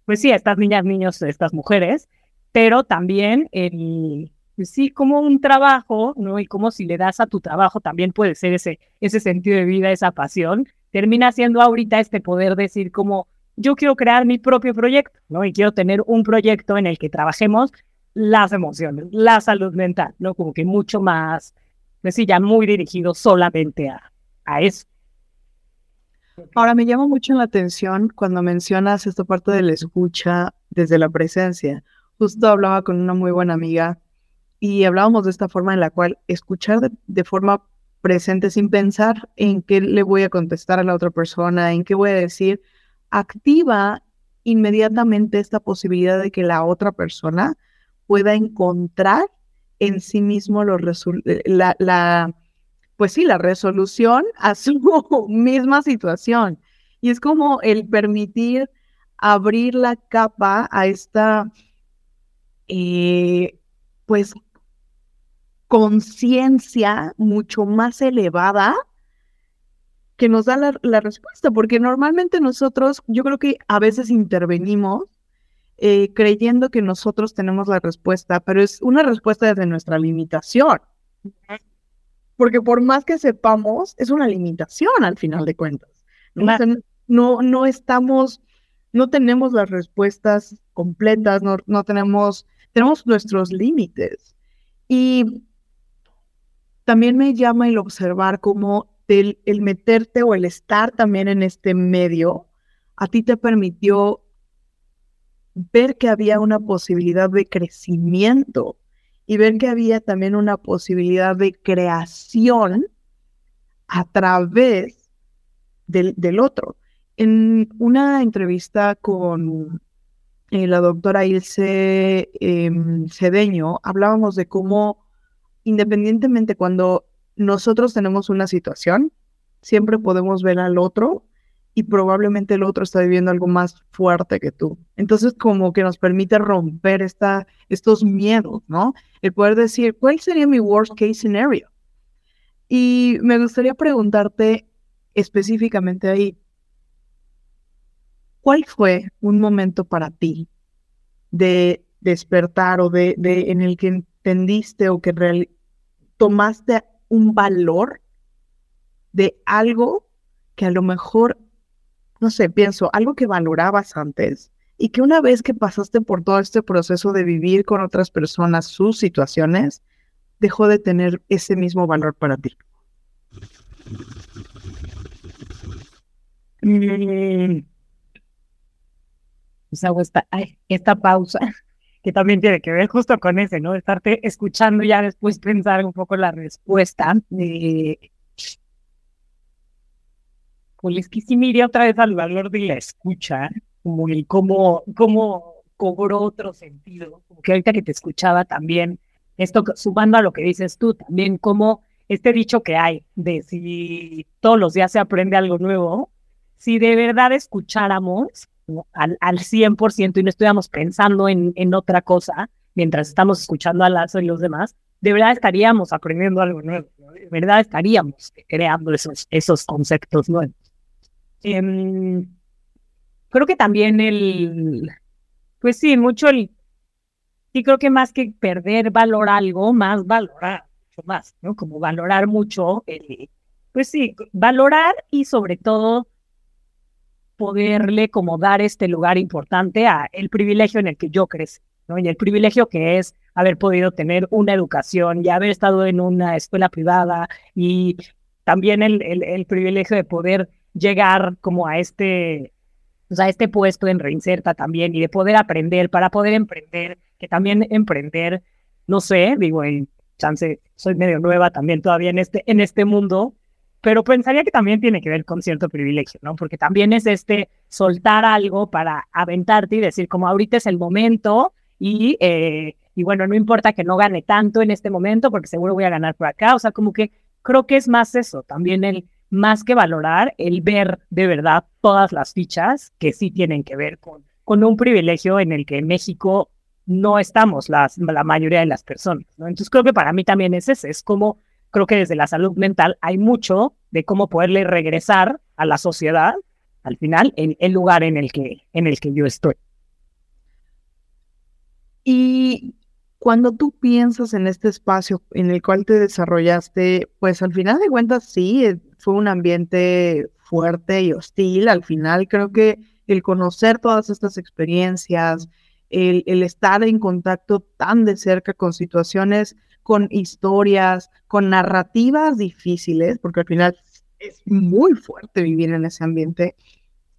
pues sí, estas niñas, niños, estas mujeres, pero también el, pues sí, como un trabajo, ¿no? Y como si le das a tu trabajo también puede ser ese, ese sentido de vida, esa pasión, termina siendo ahorita este poder decir como yo quiero crear mi propio proyecto, ¿no? Y quiero tener un proyecto en el que trabajemos las emociones, la salud mental, ¿no? Como que mucho más, pues sí, ya muy dirigido solamente a, a eso. Ahora me llama mucho la atención cuando mencionas esta parte de la escucha desde la presencia. Justo hablaba con una muy buena amiga y hablábamos de esta forma en la cual escuchar de, forma presente sin pensar en qué le voy a contestar a la otra persona, en qué voy a decir, activa inmediatamente esta posibilidad de que la otra persona pueda encontrar en sí mismo eh, la, la, pues sí, la resolución a su misma situación. Y es como el permitir abrir la capa a esta, eh, pues, conciencia mucho más elevada que nos da la, respuesta, porque normalmente nosotros, yo creo que a veces intervenimos eh, creyendo que nosotros tenemos la respuesta, pero es una respuesta desde nuestra limitación. Porque por más que sepamos, es una limitación al final de cuentas. ¿no? no, no estamos, no tenemos las respuestas completas, no, no tenemos, tenemos nuestros límites. Y también me llama el observar cómo el, meterte o el estar también en este medio a ti te permitió ver que había una posibilidad de crecimiento y ver que había también una posibilidad de creación a través del, otro. En una entrevista con eh, la doctora Ilse em, Cedeño, hablábamos de cómo independientemente cuando nosotros tenemos una situación, siempre podemos ver al otro y probablemente el otro está viviendo algo más fuerte que tú. Entonces, como que nos permite romper esta, estos miedos, ¿no? El poder decir, ¿cuál sería mi worst case scenario? Y me gustaría preguntarte específicamente ahí, ¿cuál fue un momento para ti de despertar o de, de en el que entendiste o que tomaste un valor de algo que a lo mejor, no sé, pienso, algo que valorabas antes y que una vez que pasaste por todo este proceso de vivir con otras personas sus situaciones, dejó de tener ese mismo valor para ti? Mm. Pues hago esta, esta pausa, que también tiene que ver justo con ese, ¿no? Estarte escuchando ya después pensar un poco la respuesta. Pues es que sí me otra vez al valor de la escucha, como el cómo, cómo cobró otro sentido, como que ahorita que te escuchaba también, esto sumando a lo que dices tú, también como este dicho que hay de si todos los días se aprende algo nuevo, si de verdad escucháramos al, al 100% y no estuviéramos pensando en, en otra cosa mientras estamos escuchando a Lazo y los demás, de verdad estaríamos aprendiendo algo nuevo, de verdad estaríamos creando esos, esos conceptos nuevos. Em, creo que también el, pues sí, mucho el, sí creo que más que perder valor algo, más valorar, mucho más, ¿no? Como valorar mucho, pues sí, valorar y sobre todo poderle como dar este lugar importante a el privilegio en el que yo crecí, ¿no? Y el privilegio que es haber podido tener una educación y haber estado en una escuela privada y también el, el, el privilegio de poder llegar como a este, o este puesto en Reinserta también y de poder aprender para poder emprender, que también emprender, no sé, digo, en chance, soy medio nueva también todavía en este, en este mundo, pero pensaría que también tiene que ver con cierto privilegio, ¿no? Porque también es este soltar algo para aventarte y decir como ahorita es el momento y, eh, y bueno, no importa que no gane tanto en este momento porque seguro voy a ganar por acá, o sea, como que creo que es más eso, también el más que valorar el ver de verdad todas las fichas que sí tienen que ver con, con un privilegio en el que en México no estamos las, la mayoría de las personas. ¿no? Entonces creo que para mí también es ese, es como creo que desde la salud mental hay mucho de cómo poderle regresar a la sociedad al final en el lugar en el que, en el que yo estoy. Y cuando tú piensas en este espacio en el cual te desarrollaste, pues al final de cuentas sí, eh, fue un ambiente fuerte y hostil. Al final creo que el conocer todas estas experiencias, el, el estar en contacto tan de cerca con situaciones, con historias, con narrativas difíciles, porque al final es muy fuerte vivir en ese ambiente.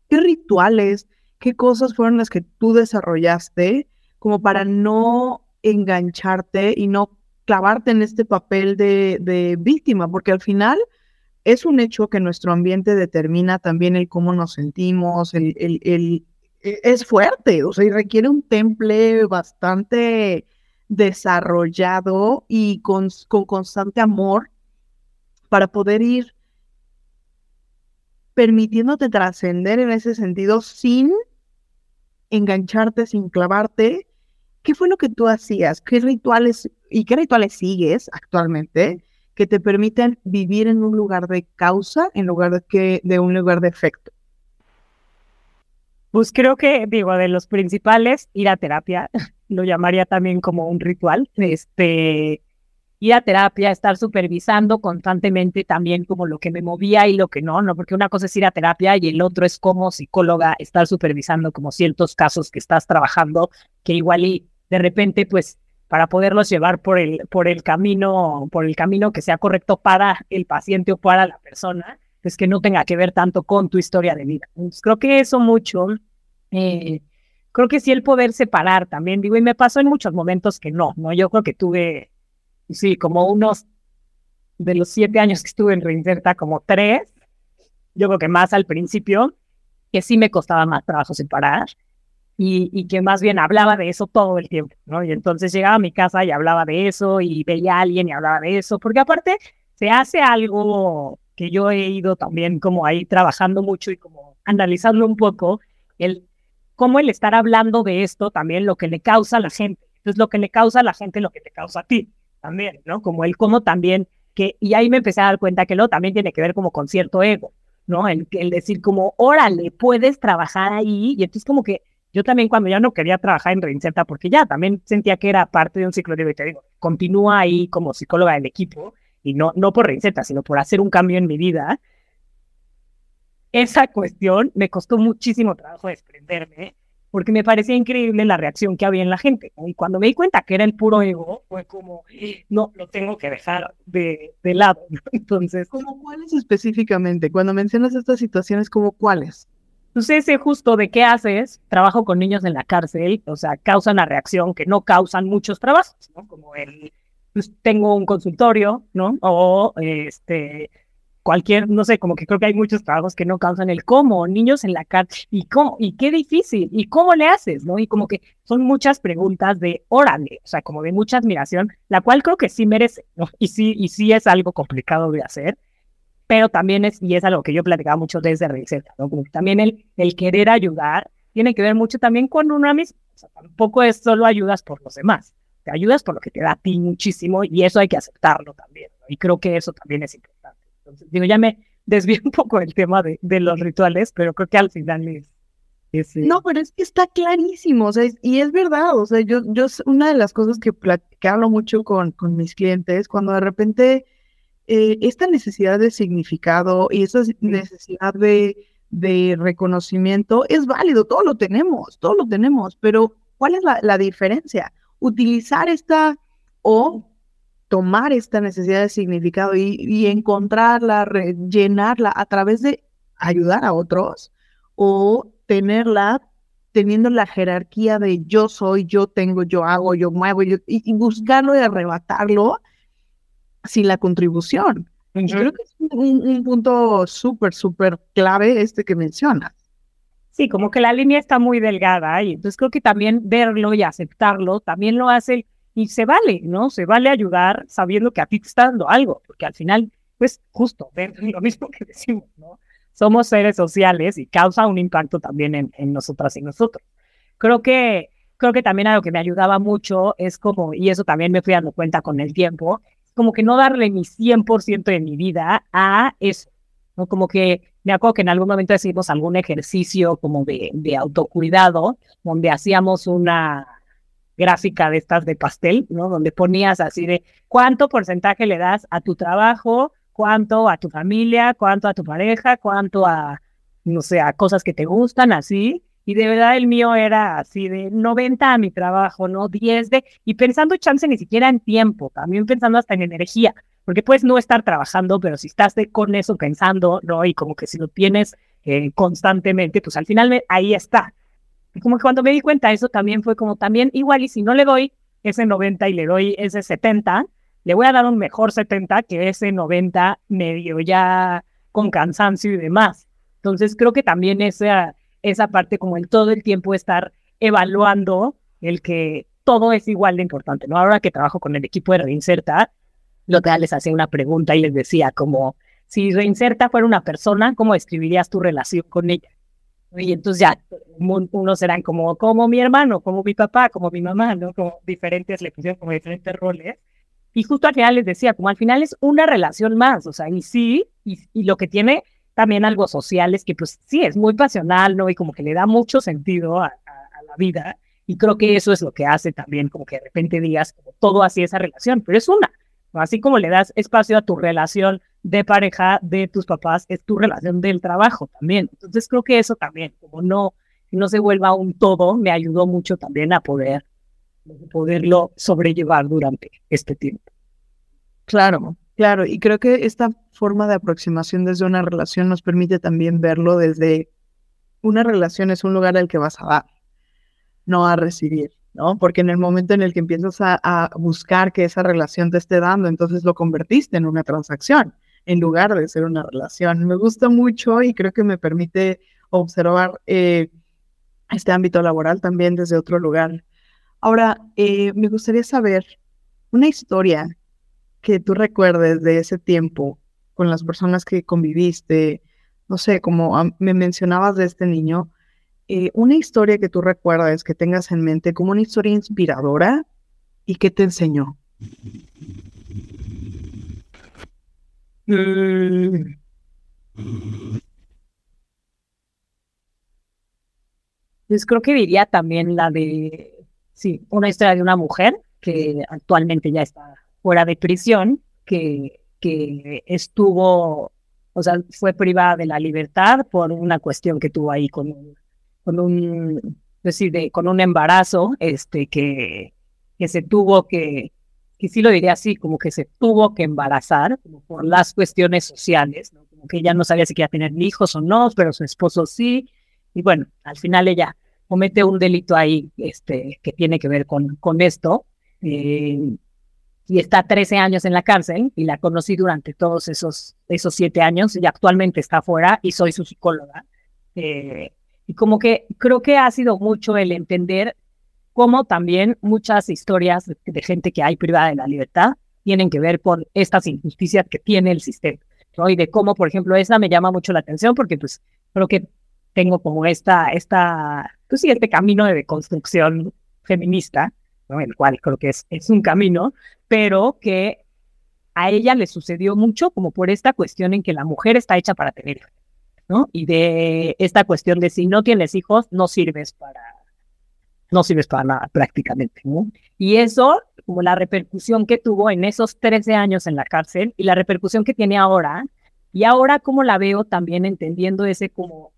¿Qué rituales, qué cosas fueron las que tú desarrollaste como para no engancharte y no clavarte en este papel de, víctima, porque al final es un hecho que nuestro ambiente determina también el cómo nos sentimos, el, el, e, es fuerte, o sea, y requiere un temple bastante desarrollado y con, con constante amor para poder ir permitiéndote trascender en ese sentido sin engancharte, sin clavarte ¿Qué fue lo que tú hacías? ¿Qué rituales y qué rituales sigues actualmente que te permiten vivir en un lugar de causa en lugar de, que, de un lugar de efecto? Pues creo que, digo, de los principales, ir a terapia, lo llamaría también como un ritual. Este, ir a terapia, estar supervisando constantemente también como lo que me movía y lo que no, ¿no? Porque una cosa es ir a terapia y el otro es como psicóloga estar supervisando como ciertos casos que estás trabajando, que igual y de repente, pues, para poderlos llevar por el, por el camino, por el camino que sea correcto para el paciente o para la persona, pues que no tenga que ver tanto con tu historia de vida. creo que eso mucho, eh, creo que sí el poder separar también, digo, y me pasó en muchos momentos que no, ¿no? Yo creo que tuve, sí, como unos, de los siete años que estuve en Reinserta, como tres, yo creo que más al principio, que sí me costaba más trabajo separar y, que más bien hablaba de eso todo el tiempo, ¿no? Y entonces llegaba a mi casa y hablaba de eso y veía a alguien y hablaba de eso, porque aparte se hace algo que yo he ido también como ahí trabajando mucho y como analizando un poco, el cómo el estar hablando de esto también lo que le causa a la gente. Entonces lo que le causa a la gente lo que te causa a ti también, ¿no? Como el cómo también que, y ahí me empecé a dar cuenta que lo también tiene que ver como con cierto ego, ¿no? El, el decir como, órale, puedes trabajar ahí y entonces como que yo también cuando ya no quería trabajar en Reinserta, porque ya también sentía que era parte de un ciclo de vida, te digo, continúa ahí como psicóloga del equipo, y no, no por Reinserta, sino por hacer un cambio en mi vida, esa cuestión me costó muchísimo trabajo desprenderme porque me parecía increíble la reacción que había en la gente. Y cuando me di cuenta que era el puro ego, fue como, no, lo tengo que dejar de, de lado. Entonces. ¿Cómo cuáles específicamente? Cuando mencionas estas situaciones, ¿cómo cuáles? Entonces, ese justo de qué haces, trabajo con niños en la cárcel, o sea, causan la reacción que no causan muchos trabajos, ¿no? Como el, pues tengo un consultorio, ¿no? O este, cualquier, no sé, como que creo que hay muchos trabajos que no causan el cómo, niños en la cárcel, y cómo, y qué difícil, y cómo le haces, ¿no? Y como que son muchas preguntas de órale, o sea, como de mucha admiración, la cual creo que sí merece, ¿no? Y sí, y sí es algo complicado de hacer, pero también es, y es algo que yo platicaba mucho desde Reset, ¿no? Como también el, el querer ayudar tiene que ver mucho también con una misma, o sea, tampoco es solo ayudas por los demás, te ayudas por lo que te da a ti muchísimo, y eso hay que aceptarlo también, ¿no? Y creo que eso también es importante. Entonces, digo, ya me desvío un poco del tema de, de los rituales, pero creo que al final es, es No, pero es que está clarísimo, o sea, y es verdad, o sea, yo, yo, una de las cosas que, hablo mucho con, con mis clientes, cuando de repente eh, esta necesidad de significado y esa necesidad de, de reconocimiento es válido, todo lo tenemos, todo lo tenemos, pero ¿cuál es la, la diferencia? Utilizar esta o tomar esta necesidad de significado y, encontrarla, rellenarla a través de ayudar a otros o tenerla teniendo la jerarquía de yo soy, yo tengo, yo hago, yo muevo, y, buscarlo y arrebatarlo sin la contribución. Yo creo que es un, punto súper, súper clave este que mencionas. Sí, como que la línea está muy delgada y entonces creo que también verlo y aceptarlo también lo hace y se vale, ¿no? Se vale ayudar sabiendo que a ti te está dando algo, porque al final, pues justo, lo mismo que decimos, ¿no? Somos seres sociales y causa un impacto también en, en nosotras y nosotros. Creo que, creo que también algo que me ayudaba mucho es como, y eso también me fui dando cuenta con el tiempo, como que no darle mi 100% de mi vida a eso, ¿no? Como que me acuerdo que en algún momento hicimos algún ejercicio como de, de autocuidado, donde hacíamos una, gráfica de estas de pastel, ¿no? Donde ponías así de cuánto porcentaje le das a tu trabajo, cuánto a tu familia, cuánto a tu pareja, cuánto a, no sé, a cosas que te gustan, así. Y de verdad el mío era así de 90 a mi trabajo, ¿no? 10 de... Y pensando chance ni siquiera en tiempo, también pensando hasta en energía, porque puedes no estar trabajando, pero si estás de, con eso pensando, ¿no? Y como que si lo tienes eh, constantemente, pues al final ahí está. Y como que cuando me di cuenta eso también fue como también igual y si no le doy ese 90 y le doy ese 70, le voy a dar un mejor 70 que ese 90 medio ya con cansancio y demás. Entonces creo que también esa, esa parte como el todo el tiempo estar evaluando el que todo es igual de importante, ¿no? Ahora que trabajo con el equipo de Reinserta, lo que les hacía una pregunta y les decía como, si Reinserta fuera una persona, ¿cómo describirías tu relación con ella? Y entonces ya unos eran como, como mi hermano, como mi papá, como mi mamá, ¿no? Como diferentes, le pusieron como diferentes roles. Y justo al final les decía, como al final es una relación más, o sea, y sí, y, y lo que tiene también algo social es que pues sí, es muy pasional, ¿no? Y como que le da mucho sentido a, a, la vida. Y creo que eso es lo que hace también como que de repente digas como todo así esa relación, pero es una. Así como le das espacio a tu relación de pareja de tus papás, es tu relación del trabajo también. Entonces creo que eso también, como no, no se vuelva un todo, me ayudó mucho también a poder poderlo sobrellevar durante este tiempo. Claro, claro, y creo que esta forma de aproximación desde una relación nos permite también verlo desde una relación es un lugar al que vas a dar, no a recibir. ¿No? Porque en el momento en el que empiezas a, buscar que esa relación te esté dando, entonces lo convertiste en una transacción en lugar de ser una relación. Me gusta mucho y creo que me permite observar eh, este ámbito laboral también desde otro lugar. Ahora, eh, me gustaría saber una historia que tú recuerdes de ese tiempo con las personas que conviviste, no sé, como me mencionabas de este niño, eh, una historia que tú recuerdas, que tengas en mente como una historia inspiradora y que te enseñó. Pues creo que diría también la de, sí, una historia de una mujer que actualmente ya está fuera de prisión, que, que estuvo, o sea, fue privada de la libertad por una cuestión que tuvo ahí con un con un decir, de, con un embarazo, este, que, que se tuvo que, que sí lo diría así, como que se tuvo que embarazar como por las cuestiones sociales, ¿no? como que ella no sabía si quería tener hijos o no, pero su esposo sí, y bueno, al final ella comete un delito ahí este, que tiene que ver con, con esto, eh, y está 13 años en la cárcel, y la conocí durante todos esos, esos siete años, y actualmente está fuera, y soy su psicóloga. Eh, y como que creo que ha sido mucho el entender cómo también muchas historias de, gente que hay privada de la libertad tienen que ver con estas injusticias que tiene el sistema. ¿no? Y de cómo, por ejemplo, esa me llama mucho la atención porque pues creo que tengo como esta, esta, pues sí, este camino de deconstrucción feminista, ¿no? el cual creo que es, es un camino, pero que a ella le sucedió mucho como por esta cuestión en que la mujer está hecha para tener hijos, ¿no? Y de esta cuestión de si no tienes hijos, no sirves para, no sirves para nada prácticamente, ¿no? Y eso, como la repercusión que tuvo en esos 13 años en la cárcel y la repercusión que tiene ahora, y ahora como la veo también entendiendo ese como,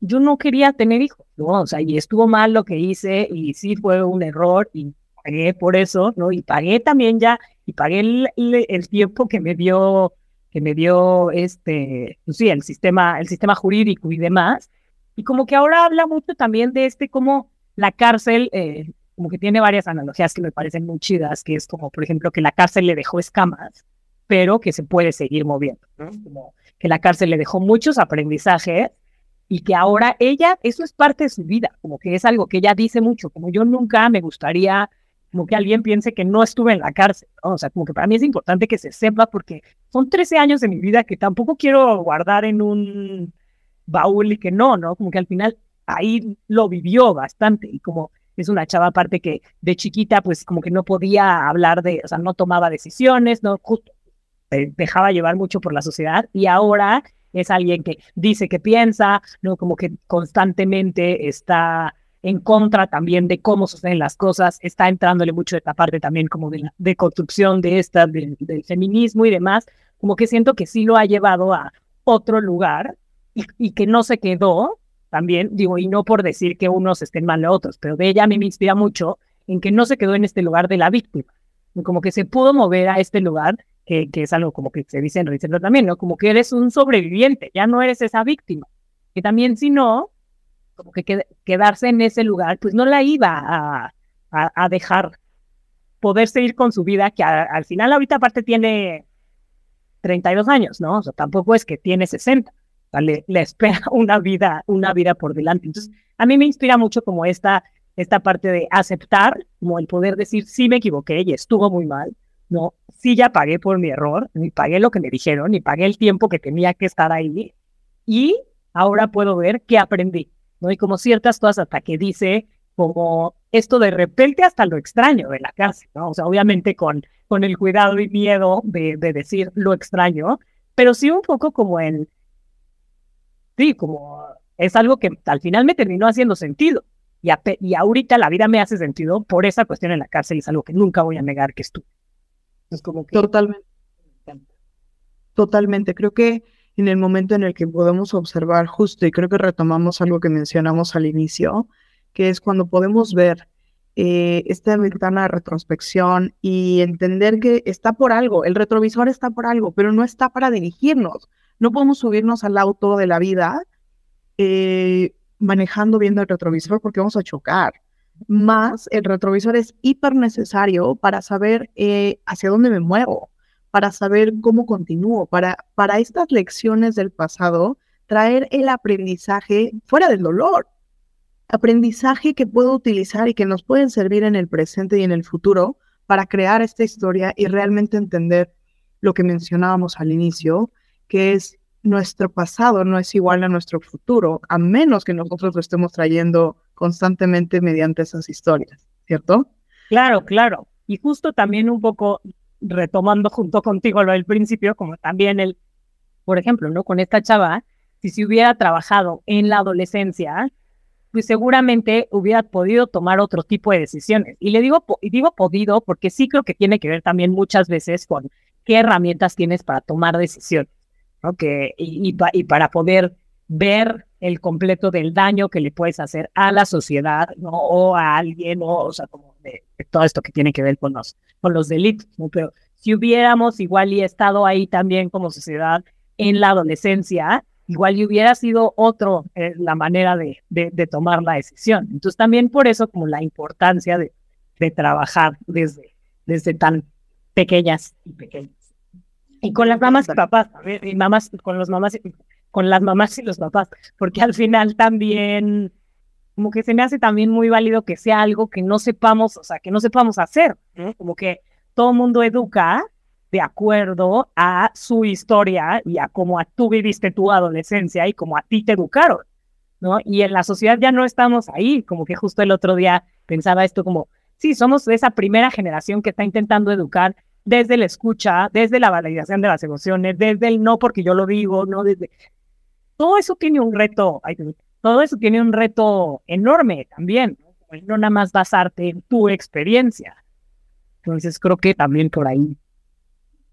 yo no quería tener hijos, ¿no? O sea, y estuvo mal lo que hice y sí fue un error y pagué por eso, ¿no? Y pagué también ya, y pagué el, el tiempo que me dio que me dio este, pues sí, el sistema, el sistema jurídico y demás. Y como que ahora habla mucho también de este como la cárcel, eh, como que tiene varias analogías que me parecen muy chidas, que es como, por ejemplo, que la cárcel le dejó escamas, pero que se puede seguir moviendo, Como que la cárcel le dejó muchos aprendizajes y que ahora ella, eso es parte de su vida, como que es algo que ella dice mucho, como yo nunca me gustaría como que alguien piense que no estuve en la cárcel, o sea, como que para mí es importante que se sepa porque son 13 años de mi vida que tampoco quiero guardar en un baúl y que no, ¿no? Como que al final ahí lo vivió bastante y como es una chava aparte que de chiquita pues como que no podía hablar de, o sea, no tomaba decisiones, no justo dejaba llevar mucho por la sociedad y ahora es alguien que dice que piensa, no como que constantemente está en contra también de cómo suceden las cosas, está entrándole mucho de esta parte también como de, de construcción de esta, del feminismo y demás, como que siento que sí lo ha llevado a otro lugar y, que no se quedó también, digo, y no por decir que unos estén mal a otros, pero de ella a mí me inspira mucho en que no se quedó en este lugar de la víctima, como que se pudo mover a este lugar, que, es algo como que se dice en Ricardo también, ¿no? Como que eres un sobreviviente, ya no eres esa víctima, que también si no, como que quedarse en ese lugar, pues no la iba a, dejar poder seguir con su vida, que al final ahorita aparte tiene 32 años, ¿no? O sea, tampoco es que tiene 60 le, espera una vida, una vida por delante. Entonces, a mí me inspira mucho como esta, esta parte de aceptar, como el poder decir, sí me equivoqué y estuvo muy mal, ¿no? Sí ya pagué por mi error, ni pagué lo que me dijeron, ni pagué el tiempo que tenía que estar ahí, y ahora puedo ver qué aprendí, ¿no? Y como ciertas cosas hasta que dice, como esto de repente hasta lo extraño de la cárcel, ¿no? O sea, obviamente con, con el cuidado y miedo de, de decir lo extraño, pero sí un poco como en sí, como es algo que al final me terminó haciendo sentido. Y, y ahorita la vida me hace sentido por esa cuestión en la cárcel y es algo que nunca voy a negar que estuve. Es como Totalmente. Totalmente. Creo que en el momento en el que podemos observar justo, y creo que retomamos algo que mencionamos al inicio, que es cuando podemos ver eh, esta ventana de retrospección y entender que está por algo, el retrovisor está por algo, pero no está para dirigirnos. No podemos subirnos al auto de la vida eh, manejando viendo el retrovisor porque vamos a chocar. Más el retrovisor es hiper necesario para saber eh, hacia dónde me muevo, para saber cómo continúo, para, para estas lecciones del pasado, traer el aprendizaje fuera del dolor. Aprendizaje que puedo utilizar y que nos pueden servir en el presente y en el futuro para crear esta historia y realmente entender lo que mencionábamos al inicio, que es nuestro pasado no es igual a nuestro futuro, a menos que nosotros lo estemos trayendo constantemente mediante esas historias, ¿cierto? Claro, claro. Y justo también un poco retomando junto contigo lo del principio, como también el, por ejemplo, ¿no? Con esta chava, si se hubiera trabajado en la adolescencia, pues seguramente hubiera podido tomar otro tipo de decisiones. Y le digo, y digo podido porque sí creo que tiene que ver también muchas veces con qué herramientas tienes para tomar decisiones. Que, y, y, para poder ver el completo del daño que le puedes hacer a la sociedad, ¿no? O a alguien, o, o sea, como de, todo esto que tiene que ver con los, con los delitos, ¿no? Pero si hubiéramos igual y estado ahí también como sociedad en la adolescencia, igual y hubiera sido otro eh, la manera de, de, tomar la decisión. Entonces también por eso como la importancia de, de trabajar desde, desde tan pequeñas y pequeñas. Y con las mamás y papás, y mamás, con los mamás, con las mamás y los papás, porque al final también, como que se me hace también muy válido que sea algo que no sepamos, o sea, que no sepamos hacer, Como que todo mundo educa de acuerdo a su historia y a cómo a tú viviste tu adolescencia y cómo a ti te educaron, ¿no? Y en la sociedad ya no estamos ahí, como que justo el otro día pensaba esto como, sí, somos esa primera generación que está intentando educar desde la escucha, desde la validación de las emociones, desde el no porque yo lo digo, no desde... Todo eso tiene un reto, todo eso tiene un reto enorme también, ¿no? nada más basarte en tu experiencia. Entonces creo que también por ahí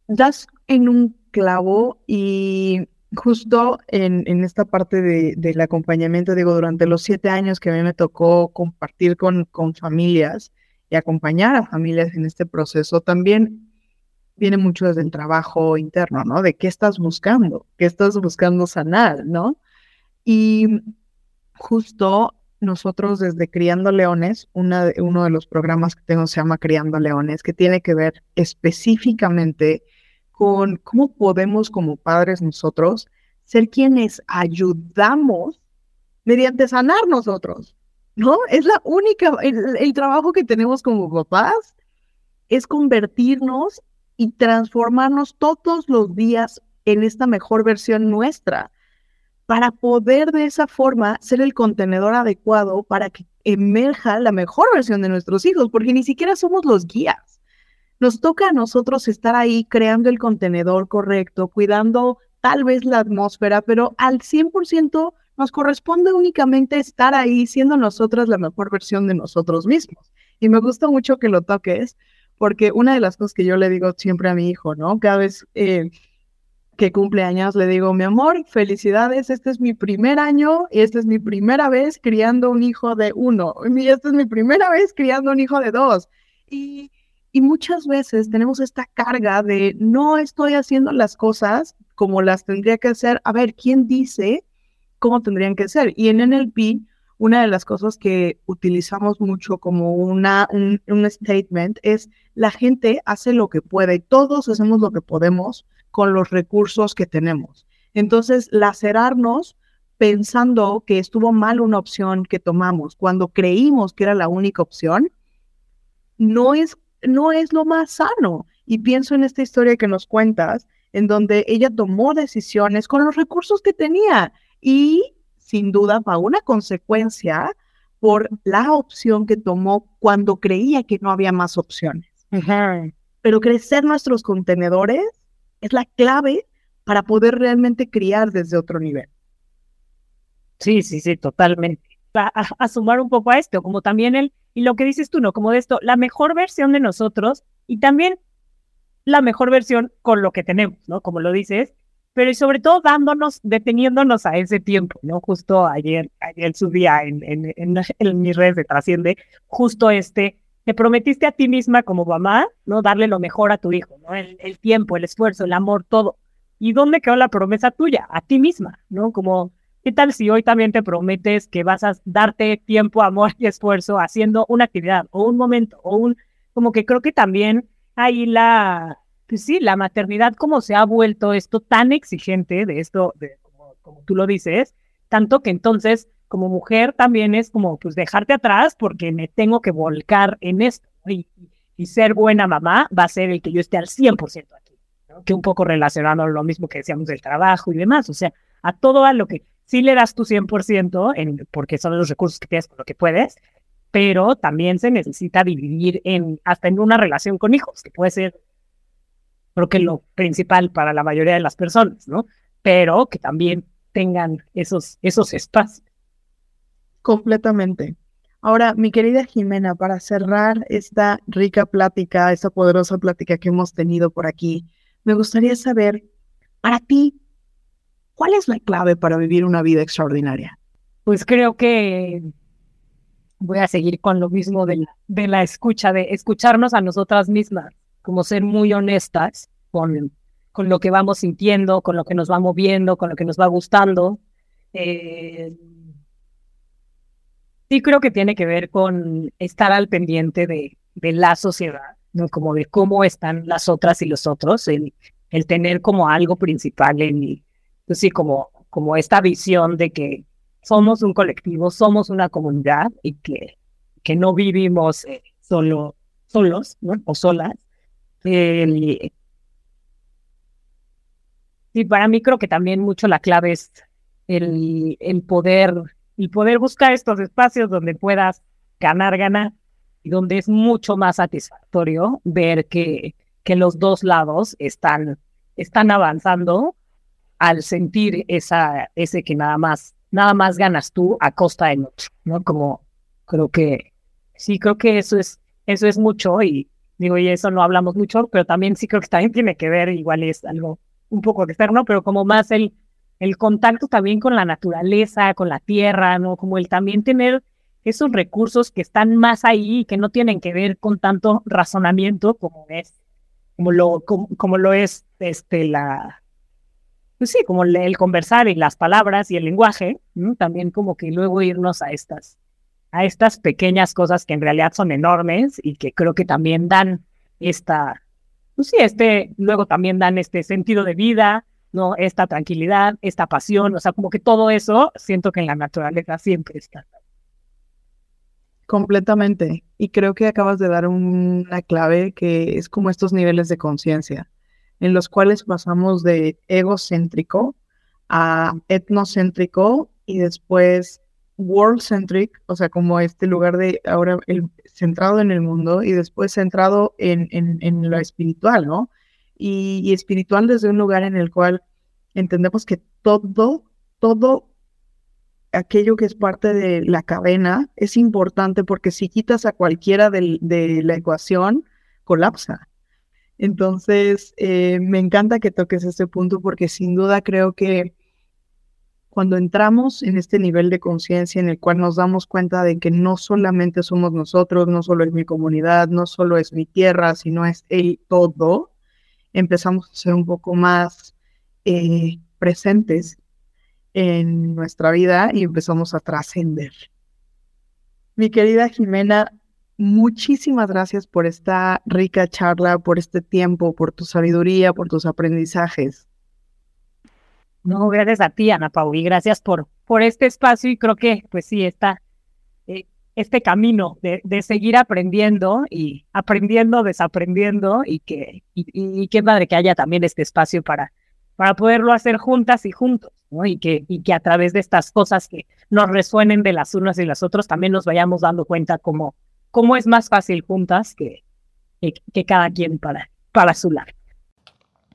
das en un clavo y justo en, en esta parte de, del acompañamiento, digo, durante los siete años que a mí me tocó compartir con, con familias y acompañar a familias en este proceso, también viene mucho desde el trabajo interno, ¿no? De qué estás buscando, qué estás buscando sanar, ¿no? Y justo nosotros desde Criando Leones, uno de los programas que tengo se llama Criando Leones, que tiene que ver específicamente con cómo podemos como padres nosotros ser quienes ayudamos mediante sanar nosotros, ¿no? Es la única, el, trabajo que tenemos como papás es convertirnos y transformarnos todos los días en esta mejor versión nuestra para poder de esa forma ser el contenedor adecuado para que emerja la mejor versión de nuestros hijos, porque ni siquiera somos los guías. Nos toca a nosotros estar ahí creando el contenedor correcto, cuidando tal vez la atmósfera, pero al 100% nos corresponde únicamente estar ahí siendo nosotras la mejor versión de nosotros mismos. Y me gusta mucho que lo toques, porque una de las cosas que yo le digo siempre a mi hijo, ¿no? Cada vez eh, que cumple años le digo, mi amor, felicidades, este es mi primer año y esta es mi primera vez criando un hijo de uno, y esta es mi primera vez criando un hijo de dos. Y, y muchas veces tenemos esta carga de no estoy haciendo las cosas como las tendría que hacer. A ver, ¿quién dice cómo tendrían que ser? Y en NLP, una de las cosas que utilizamos mucho como una, un, statement es la gente hace lo que puede, todos hacemos lo que podemos con los recursos que tenemos. Entonces, lacerarnos pensando que estuvo mal una opción que tomamos cuando creímos que era la única opción, no es, no es lo más sano. Y pienso en esta historia que nos cuentas, en donde ella tomó decisiones con los recursos que tenía y sin duda fue una consecuencia por la opción que tomó cuando creía que no había más opciones. Pero crecer nuestros contenedores es la clave para poder realmente criar desde otro nivel. Sí, sí, sí, totalmente. A, sumar un poco a esto, como también el, y lo que dices tú, ¿no? Como de esto, la mejor versión de nosotros y también la mejor versión con lo que tenemos, ¿no? Como lo dices, pero y sobre todo dándonos, deteniéndonos a ese tiempo, ¿no? Justo ayer, ayer subía en, en, en, en mis redes de Trasciende, justo este, te prometiste a ti misma como mamá, ¿no? Darle lo mejor a tu hijo, ¿no? El, tiempo, el esfuerzo, el amor, todo. ¿Y dónde quedó la promesa tuya? A ti misma, ¿no? Como, ¿qué tal si hoy también te prometes que vas a darte tiempo, amor y esfuerzo haciendo una actividad o un momento o un, como que creo que también ahí la, pues sí, la maternidad como se ha vuelto esto tan exigente de esto, de, como, como tú lo dices, tanto que entonces como mujer también es como, pues, dejarte atrás porque me tengo que volcar en esto. Y, ser buena mamá va a ser el que yo esté al 100% aquí. Que un poco relacionando lo mismo que decíamos del trabajo y demás. O sea, a todo a lo que sí le das tu 100%, en, porque son los recursos que tienes con lo que puedes, pero también se necesita dividir en, hasta en una relación con hijos, que puede ser, creo que lo principal para la mayoría de las personas, ¿no? Pero que también tengan esos, esos espacios. Completamente. Ahora, mi querida Jimena, para cerrar esta rica plática, esta poderosa plática que hemos tenido por aquí, me gustaría saber, para ti, ¿Cuál es la clave para vivir una vida extraordinaria? Pues creo que voy a seguir con lo mismo de la, de la escucha, de escucharnos a nosotras mismas, como ser muy honestas con, con lo que vamos sintiendo, con lo que nos va moviendo, con lo que nos va gustando. Eh, sí creo que tiene que ver con estar al pendiente de, de la sociedad, ¿no? Como de cómo están las otras y los otros, el, el tener como algo principal en, pues sí, como, como esta visión de que somos un colectivo, somos una comunidad y que, que no vivimos eh, solo, solos ¿no? o solas. Y para mí creo que también mucho la clave es el, el poder y poder buscar estos espacios donde puedas ganar, ganar y donde es mucho más satisfactorio ver que, que los dos lados están, están avanzando al sentir esa, ese que nada más, nada más ganas tú a costa del otro, ¿no? Como creo que, sí, creo que eso es, eso es mucho y digo, y eso no hablamos mucho, pero también sí creo que también tiene que ver, igual es algo un poco externo, pero como más el, el contacto también con la naturaleza, con la tierra, ¿no? Como el también tener esos recursos que están más ahí y que no tienen que ver con tanto razonamiento como es, como lo, como, lo es este, la, pues sí, como el, conversar y las palabras y el lenguaje, también como que luego irnos a estas, a estas pequeñas cosas que en realidad son enormes y que creo que también dan esta, pues sí, este, luego también dan este sentido de vida, ¿no? Esta tranquilidad, esta pasión, o sea, como que todo eso siento que en la naturaleza siempre está. Completamente. Y creo que acabas de dar una clave que es como estos niveles de conciencia, en los cuales pasamos de egocéntrico a etnocéntrico y después world-centric, o sea, como este lugar de ahora el, centrado en el mundo y después centrado en, en, lo espiritual, ¿no? Y, espiritual desde un lugar en el cual entendemos que todo, todo aquello que es parte de la cadena es importante porque si quitas a cualquiera de, la ecuación, colapsa. Entonces, eh, me encanta que toques este punto porque sin duda creo que cuando entramos en este nivel de conciencia en el cual nos damos cuenta de que no solamente somos nosotros, no solo es mi comunidad, no solo es mi tierra, sino es el todo, empezamos a ser un poco más eh, presentes en nuestra vida y empezamos a trascender. Mi querida Jimena, muchísimas gracias por esta rica charla, por este tiempo, por tu sabiduría, por tus aprendizajes. No, gracias a ti, Ana Pau, y gracias por, por este espacio y creo que, pues sí, está eh, este camino de, de, seguir aprendiendo y aprendiendo, desaprendiendo y que, y, y qué padre que haya también este espacio para para poderlo hacer juntas y juntos, ¿no? Y que, y que a través de estas cosas que nos resuenen de las unas y las otras, también nos vayamos dando cuenta cómo, cómo es más fácil juntas que, que, cada quien para, para su lado.